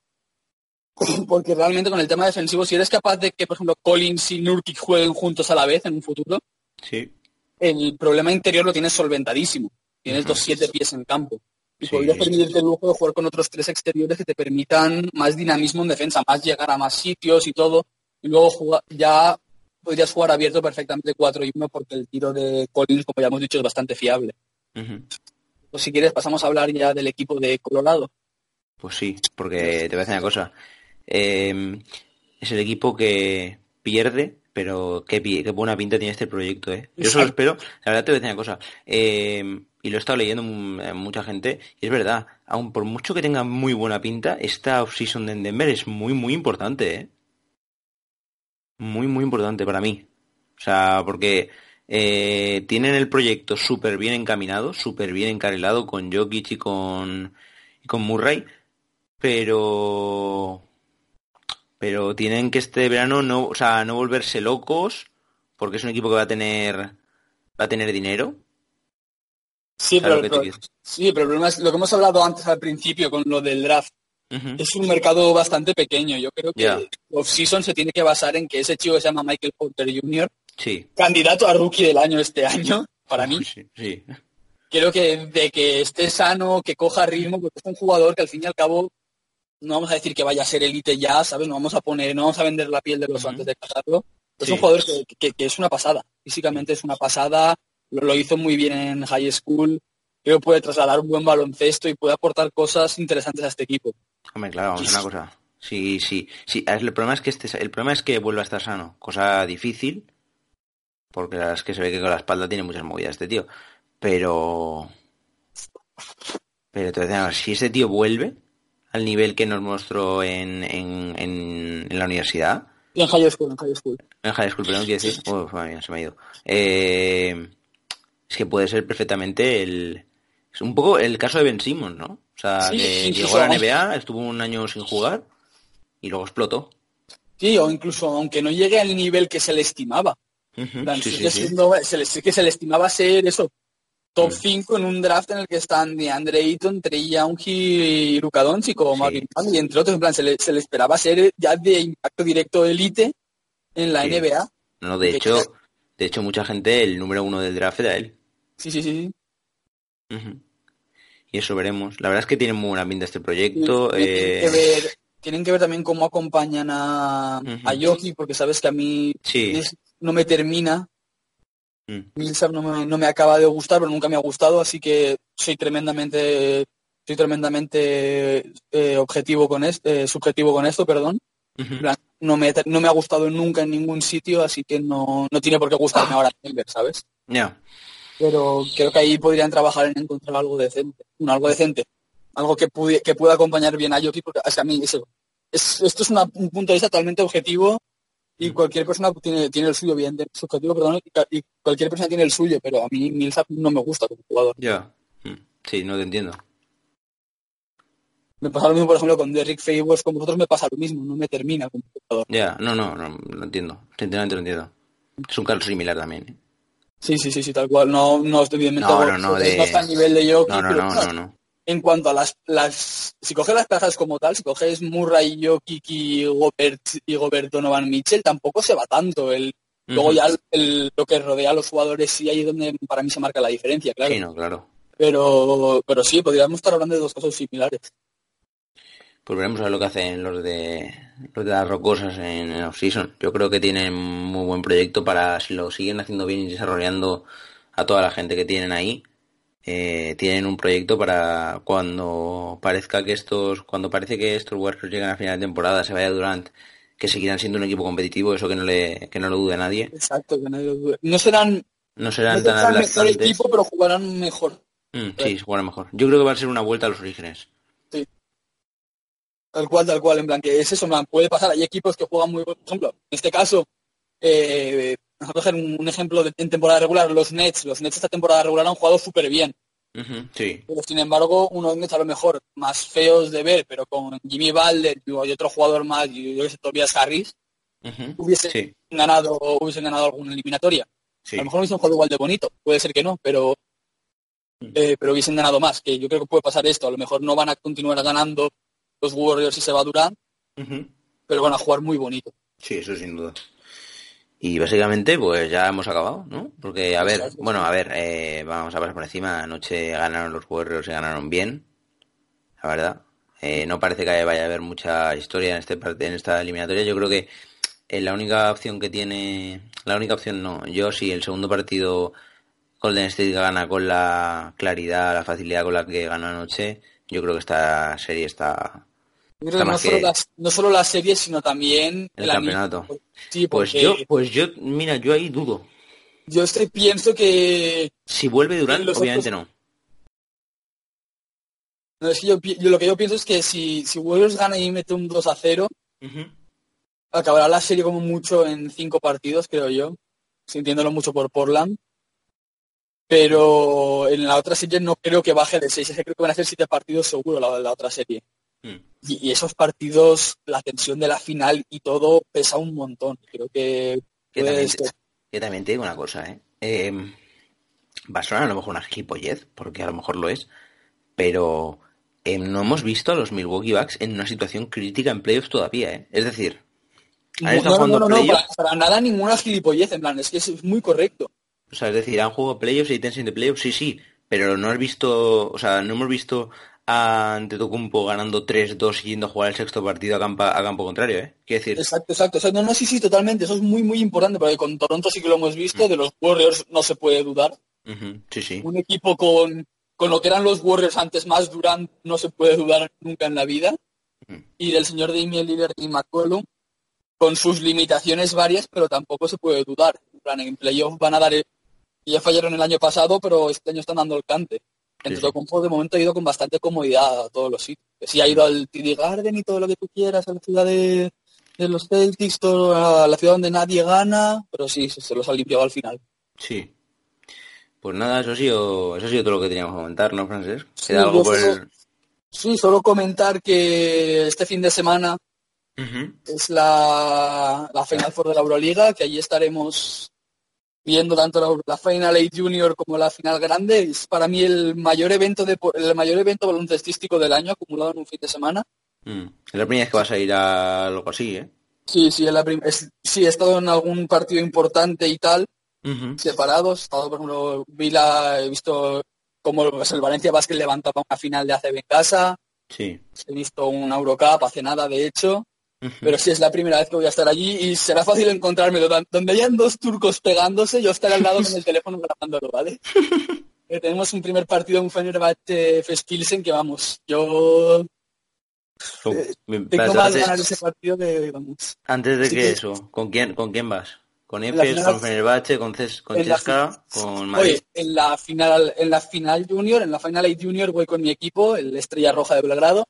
porque realmente con el tema defensivo, si eres capaz de que, por ejemplo, Collins y Nurkic jueguen juntos a la vez en un futuro, sí. el problema interior lo tienes solventadísimo. Tienes dos siete pies en campo. Y podrías permitirte el lujo de jugar con otros tres exteriores que te permitan más dinamismo en defensa, más llegar a más sitios y todo. Y luego jugar, ya podrías jugar abierto perfectamente 4 y 1 porque el tiro de Collins, como ya hemos dicho, es bastante fiable. Pues si quieres pasamos a hablar ya del equipo de Colorado. Pues sí, porque te voy a decir una cosa. Em, es el equipo que pierde, pero qué, qué, buena pinta tiene este proyecto, ¿eh? Yo solo espero, la verdad te voy a decir una cosa. Em, y lo he estado leyendo mucha gente, y es verdad, aun por mucho que tenga muy buena pinta, esta off-season de Denver es muy, muy importante, ¿eh? muy, muy importante para mí. O sea, porque eh, tienen el proyecto súper bien encaminado, súper bien encarrilado con Jokic y con, y con Murray, pero pero tienen que este verano no, o sea, no volverse locos, porque es un equipo que va a tener va a tener dinero. Sí, pero, sí, pero el problema es lo que hemos hablado antes al principio con lo del draft. Es un mercado bastante pequeño. Yo creo que yeah. off-season se tiene que basar en que ese chico que se llama Michael Porter Jr., sí. candidato a rookie del año este año, para mí. Sí, Creo que de que esté sano, que coja ritmo, porque es un jugador que al fin y al cabo no vamos a decir que vaya a ser élite ya, ¿sabes? No vamos a poner, no vamos a vender la piel de los antes de casarlo. Es un jugador que, es una pasada. Físicamente es una pasada. Lo, hizo muy bien en high school creo que puede trasladar un buen baloncesto y puede aportar cosas interesantes a este equipo. Hombre, claro, vamos a una cosa. Sí, sí, sí. El problema es que este, el problema es que vuelva a estar sano, cosa difícil, porque es que se ve que con la espalda tiene muchas movidas este tío. Pero, pero te si ese tío vuelve al nivel que nos mostró en, en, en, la universidad. en high school, en high school. En high school, perdón, quiero decir. Oh, se me ha ido. Eh, es que puede ser perfectamente el, es un poco el caso de Ben Simmons, ¿no? O sea, que llegó a la NBA, estuvo un año sin jugar y luego explotó. Sí, o incluso aunque no llegue al nivel que se le estimaba. se le, que se le estimaba ser eso, top 5 mm. en un draft en el que están de Andre Ayton, Trey Young y Luka Doncic como Marvin y entre otros, en plan, se le, se le esperaba ser ya de impacto directo élite en la NBA. No, de hecho, de hecho mucha gente, el número uno del draft era él. Sí, sí, sí. Y eso veremos. La verdad es que tienen muy buena pinta este proyecto. Tienen, que eh, ver, tienen, que ver, también cómo acompañan a, a Yoki, porque sabes que a mí no me termina. Mm. no me, no me acaba de gustar, pero nunca me ha gustado, así que soy tremendamente soy tremendamente eh, objetivo con esto, eh, subjetivo con esto, perdón. no, me, no me ha gustado nunca en ningún sitio, así que no, no tiene por qué gustarme ahora ¿sabes? Ya. Pero creo que ahí podrían trabajar en encontrar algo decente, un algo decente, algo que, que pueda acompañar bien a Jokic, porque a mí esto es un punto de vista totalmente objetivo y cualquier persona tiene, tiene el suyo, bien subjetivo, perdón, y cualquier persona tiene el suyo, pero a mí Millsap no me gusta como jugador. Ya, mm, sí, no te entiendo. Me pasa lo mismo, por ejemplo, con Derrick Favors, con vosotros me pasa lo mismo, no me termina como jugador. Ya, no, no, no, lo entiendo, sinceramente lo entiendo. Es un caso similar también. ¿eh? Sí, sí, sí, sí, tal cual. No, no evidentemente no, no, no, de... no está a nivel de Jokic, no, no, no, no, no en cuanto a las, las si coges las plazas como tal, si coges Murray, Jokic y Gobert y Gobert Donovan Mitchell, tampoco se va tanto. El, Luego ya lo que rodea a los jugadores sí ahí es donde para mí se marca la diferencia, claro. Sí, no, claro. Pero, pero sí, podríamos estar hablando de dos cosas similares. Pues veremos a ver lo que hacen los de los de las rocosas en, en off-season. Yo creo que tienen muy buen proyecto para si lo siguen haciendo bien y desarrollando a toda la gente que tienen ahí eh, tienen un proyecto para cuando parezca que estos, cuando parece que estos Warriors llegan a final de temporada, se vaya Durant, que seguirán siendo un equipo competitivo, eso que no le, que no lo dude nadie. Exacto, que nadie lo dude. No serán, no serán tan el mejor equipo, pero jugarán mejor. Mm, sí, jugarán mejor. Yo creo que va a ser una vuelta a los orígenes. Tal cual, tal cual, en plan que es eso, man, puede pasar. Hay equipos que juegan muy, por ejemplo, en este caso, eh, vamos a coger un, ejemplo de, en temporada regular, los Nets. Los Nets esta temporada regular han jugado súper bien. sí. Pero sin embargo, unos Nets a lo mejor más feos de ver, pero con Jimmy Balder y otro jugador más, y yo que sé, Tobias Harris, hubiesen, ganado, hubiesen ganado alguna eliminatoria. A lo mejor no hubiesen jugado igual de bonito, puede ser que no, pero mm. eh, pero hubiesen ganado más, que yo creo que puede pasar esto. A lo mejor no van a continuar ganando los Warriors si se va a durar, pero van a jugar muy bonito. Sí, eso sin duda. Y básicamente, pues ya hemos acabado, ¿no? Porque, a ver, bueno, a ver, eh, vamos a pasar por encima. Anoche ganaron los Warriors y ganaron bien, la verdad. Eh, no parece que vaya a haber mucha historia en, este, en esta eliminatoria. Yo creo que eh, la única opción que tiene, la única opción no. Yo si el segundo partido Golden State gana con la claridad, la facilidad con la que ganó anoche, yo creo que esta serie está no, solo la, serie, sino también el campeonato. Sí, pues yo, pues yo, mira, yo ahí dudo. Yo estoy, pienso que... Si vuelve Durant, obviamente no. No, es que yo, lo que yo pienso es que si, si Warriors gana y mete un 2 a 0, acabará la serie como mucho en cinco partidos, creo yo, sintiéndolo mucho por Portland. Pero en la otra serie no creo que baje de 6, creo que van a ser siete partidos seguro la, la otra serie. Y, esos partidos, la tensión de la final y todo pesa un montón. Creo que... Yo también, te, también digo una cosa, ¿eh? eh va a sonar a lo mejor una gilipollez, porque a lo mejor lo es, pero em, no hemos visto a los Milwaukee Bucks en una situación crítica en playoffs todavía, ¿eh? Es decir, no, no, no, no para, nada ninguna gilipollez, en plan, es que es muy correcto. O sea, es decir, han jugado playoffs y tensión de playoffs, sí, sí, pero no has visto, o sea, no hemos visto ante Tocumpo ganando 3-2 y yendo a jugar el sexto partido a campo, a campo contrario, ¿eh? Quiero decir. Exacto, exacto. no, no, sí, sí, totalmente. Eso es muy, muy importante porque con Toronto sí que lo hemos visto. Mm. De los Warriors no se puede dudar. Sí, sí. Un equipo con, con lo que eran los Warriors antes más Durant no se puede dudar nunca en la vida. Y del señor Damian Lillard y McCollum con sus limitaciones varias, pero tampoco se puede dudar. En plan, en playoff van a dar... Ya fallaron el año pasado, pero este año están dando el cante. Entonces, sí. de momento ha ido con bastante comodidad a todos los sitios. Sí, ha ido al TD Garden y todo lo que tú quieras, a la ciudad de, los Celtics, a la ciudad donde nadie gana, pero sí, se, los ha limpiado al final. Sí. Pues nada, eso ha sido, eso ha sido todo lo que teníamos que comentar, ¿no, Francés? Sí, algo sí, solo comentar que este fin de semana es la, la Final Four de la Euroliga, que allí estaremos viendo tanto la, Final Eight Junior como la final grande, es para mí el mayor evento de, el mayor evento baloncestístico del año acumulado en un fin de semana. Mm. Es la primera vez que vas a ir a algo así, ¿eh? Sí, sí, la sí, he estado en algún partido importante y tal, separados. He estado, por ejemplo, vi la, he visto cómo el Valencia Basket levantaba una final de ACB en casa. Sí. He visto una Eurocup hace nada, de hecho. Pero sí es la primera vez que voy a estar allí y será fácil encontrarme donde hayan dos turcos pegándose, yo estaré al lado con el teléfono grabándolo, ¿vale? tenemos un primer partido en Fenerbahce Fespilsen que vamos, yo eh, tengo más ganas de ese partido que vamos. Antes de que, eso, ¿con quién, con quién vas? ¿Con Efes, con Fenerbahce, con, Ces, con Chesca, con Madrid? Oye, en la final, en la final junior, en la final A junior voy con mi equipo, el Estrella Roja de Belgrado.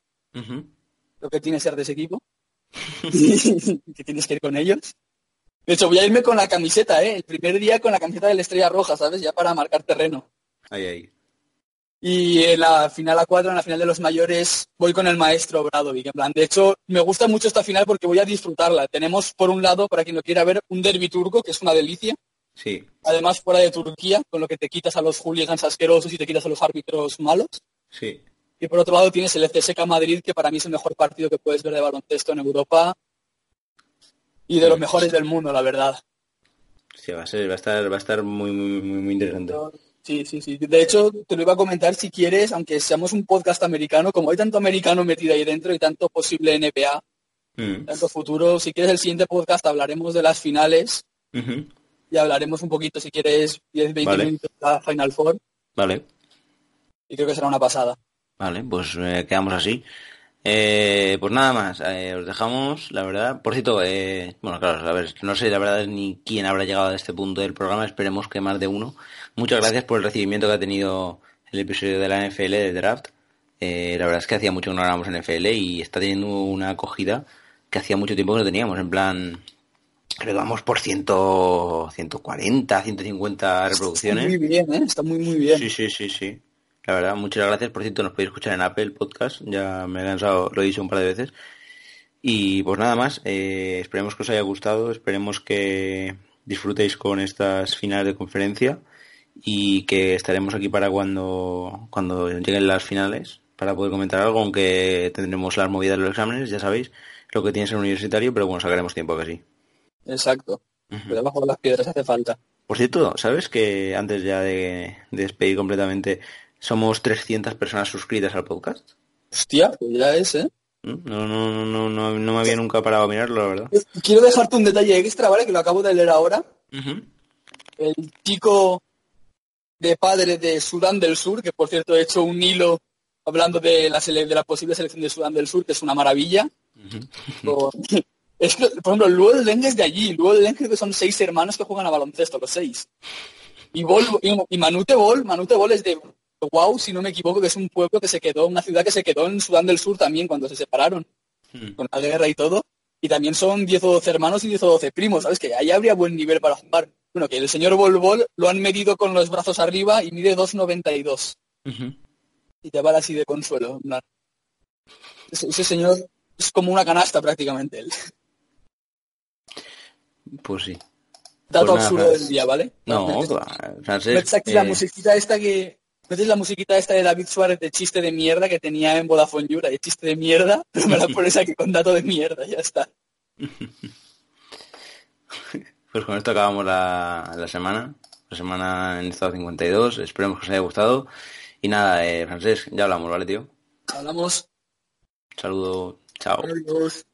Lo que tiene ser de ese equipo. que tienes que ir con ellos. De hecho, voy a irme con la camiseta, ¿eh? El primer día con la camiseta de la Estrella Roja, ¿sabes? Ya para marcar terreno. Ahí, ahí. Y en la final a cuatro, en la final de los mayores, voy con el maestro Bradovic. En plan, de hecho, me gusta mucho esta final porque voy a disfrutarla. Tenemos, por un lado, para quien lo quiera ver, un derby turco, que es una delicia. Sí. Además, fuera de Turquía, con lo que te quitas a los hooligans asquerosos y te quitas a los árbitros malos. Sí. Y por otro lado tienes el CSK Madrid, que para mí es el mejor partido que puedes ver de baloncesto en Europa y de los mejores del mundo, la verdad. Sí, va a ser, va a estar, va a estar muy, muy, muy interesante. Sí, sí, sí. De hecho, te lo iba a comentar si quieres, aunque seamos un podcast americano, como hay tanto americano metido ahí dentro y tanto posible NBA, mm. tanto futuro, si quieres el siguiente podcast hablaremos de las finales y hablaremos un poquito, si quieres, 10, 20 minutos de la Final Four. Vale. Y creo que será una pasada. Vale, pues eh, quedamos así. Eh, pues nada más, eh, os dejamos, la verdad. Por cierto, eh, bueno, claro, a ver, no sé la verdad ni quién habrá llegado a este punto del programa, esperemos que más de uno. Muchas gracias por el recibimiento que ha tenido el episodio de la NFL de Draft. la verdad es que hacía mucho que no hablábamos en NFL y está teniendo una acogida que hacía mucho tiempo que no teníamos, en plan, creo que vamos por ciento, 140, 150 reproducciones. Está muy bien, ¿eh? Está muy, muy bien. Sí, sí, sí, sí. La verdad, muchas gracias. Por cierto, nos podéis escuchar en Apple Podcast. Ya me he cansado, lo he dicho un par de veces. Y pues nada más, eh, esperemos que os haya gustado, esperemos que disfrutéis con estas finales de conferencia y que estaremos aquí para cuando, cuando lleguen las finales para poder comentar algo, aunque tendremos las movidas de los exámenes, ya sabéis, lo que tienes en universitario, pero bueno, sacaremos tiempo que sí. Exacto. Pero debajo de las piedras hace falta. Por cierto, ¿sabes que antes ya de despedir completamente, somos 300 personas suscritas al podcast. Hostia, pues ya es, ¿eh? Mm, no, no, no, no, no me había nunca parado a mirarlo, la verdad. Quiero dejarte un detalle extra, ¿vale? Que lo acabo de leer ahora. El chico de padre de Sudán del Sur, que por cierto he hecho un hilo hablando de la, de la posible selección de Sudán del Sur, que es una maravilla. es que, por ejemplo, Luel Leng es de allí. Luel Leng que son seis hermanos que juegan a baloncesto, los seis. Y, Bol, y, Manute Bol, Manute Bol es de Wow, si no me equivoco, que es un pueblo que se quedó, una ciudad que se quedó en Sudán del Sur también cuando se separaron, hmm. con la guerra y todo. Y también son 10 o 12 hermanos y 10 o 12 primos, ¿sabes? Que ahí habría buen nivel para jugar. Bueno, que el señor Bol lo han medido con los brazos arriba y mide 2,92. Y te va así de consuelo. Ese, señor es como una canasta prácticamente él. Pues sí. Dato pues absurdo del día, ¿vale? No, francés, aquí la musiquita esta que, ¿No tienes la musiquita esta de David Suárez de chiste de mierda que tenía en Vodafone Yura? Y chiste de mierda, pero me la pones aquí con dato de mierda, ya está. Pues con esto acabamos la, semana. La semana en estado 52. Esperemos que os haya gustado. Y nada, eh, Francés, ya hablamos, ¿vale, tío? Hablamos. Saludo. Chao. Adiós.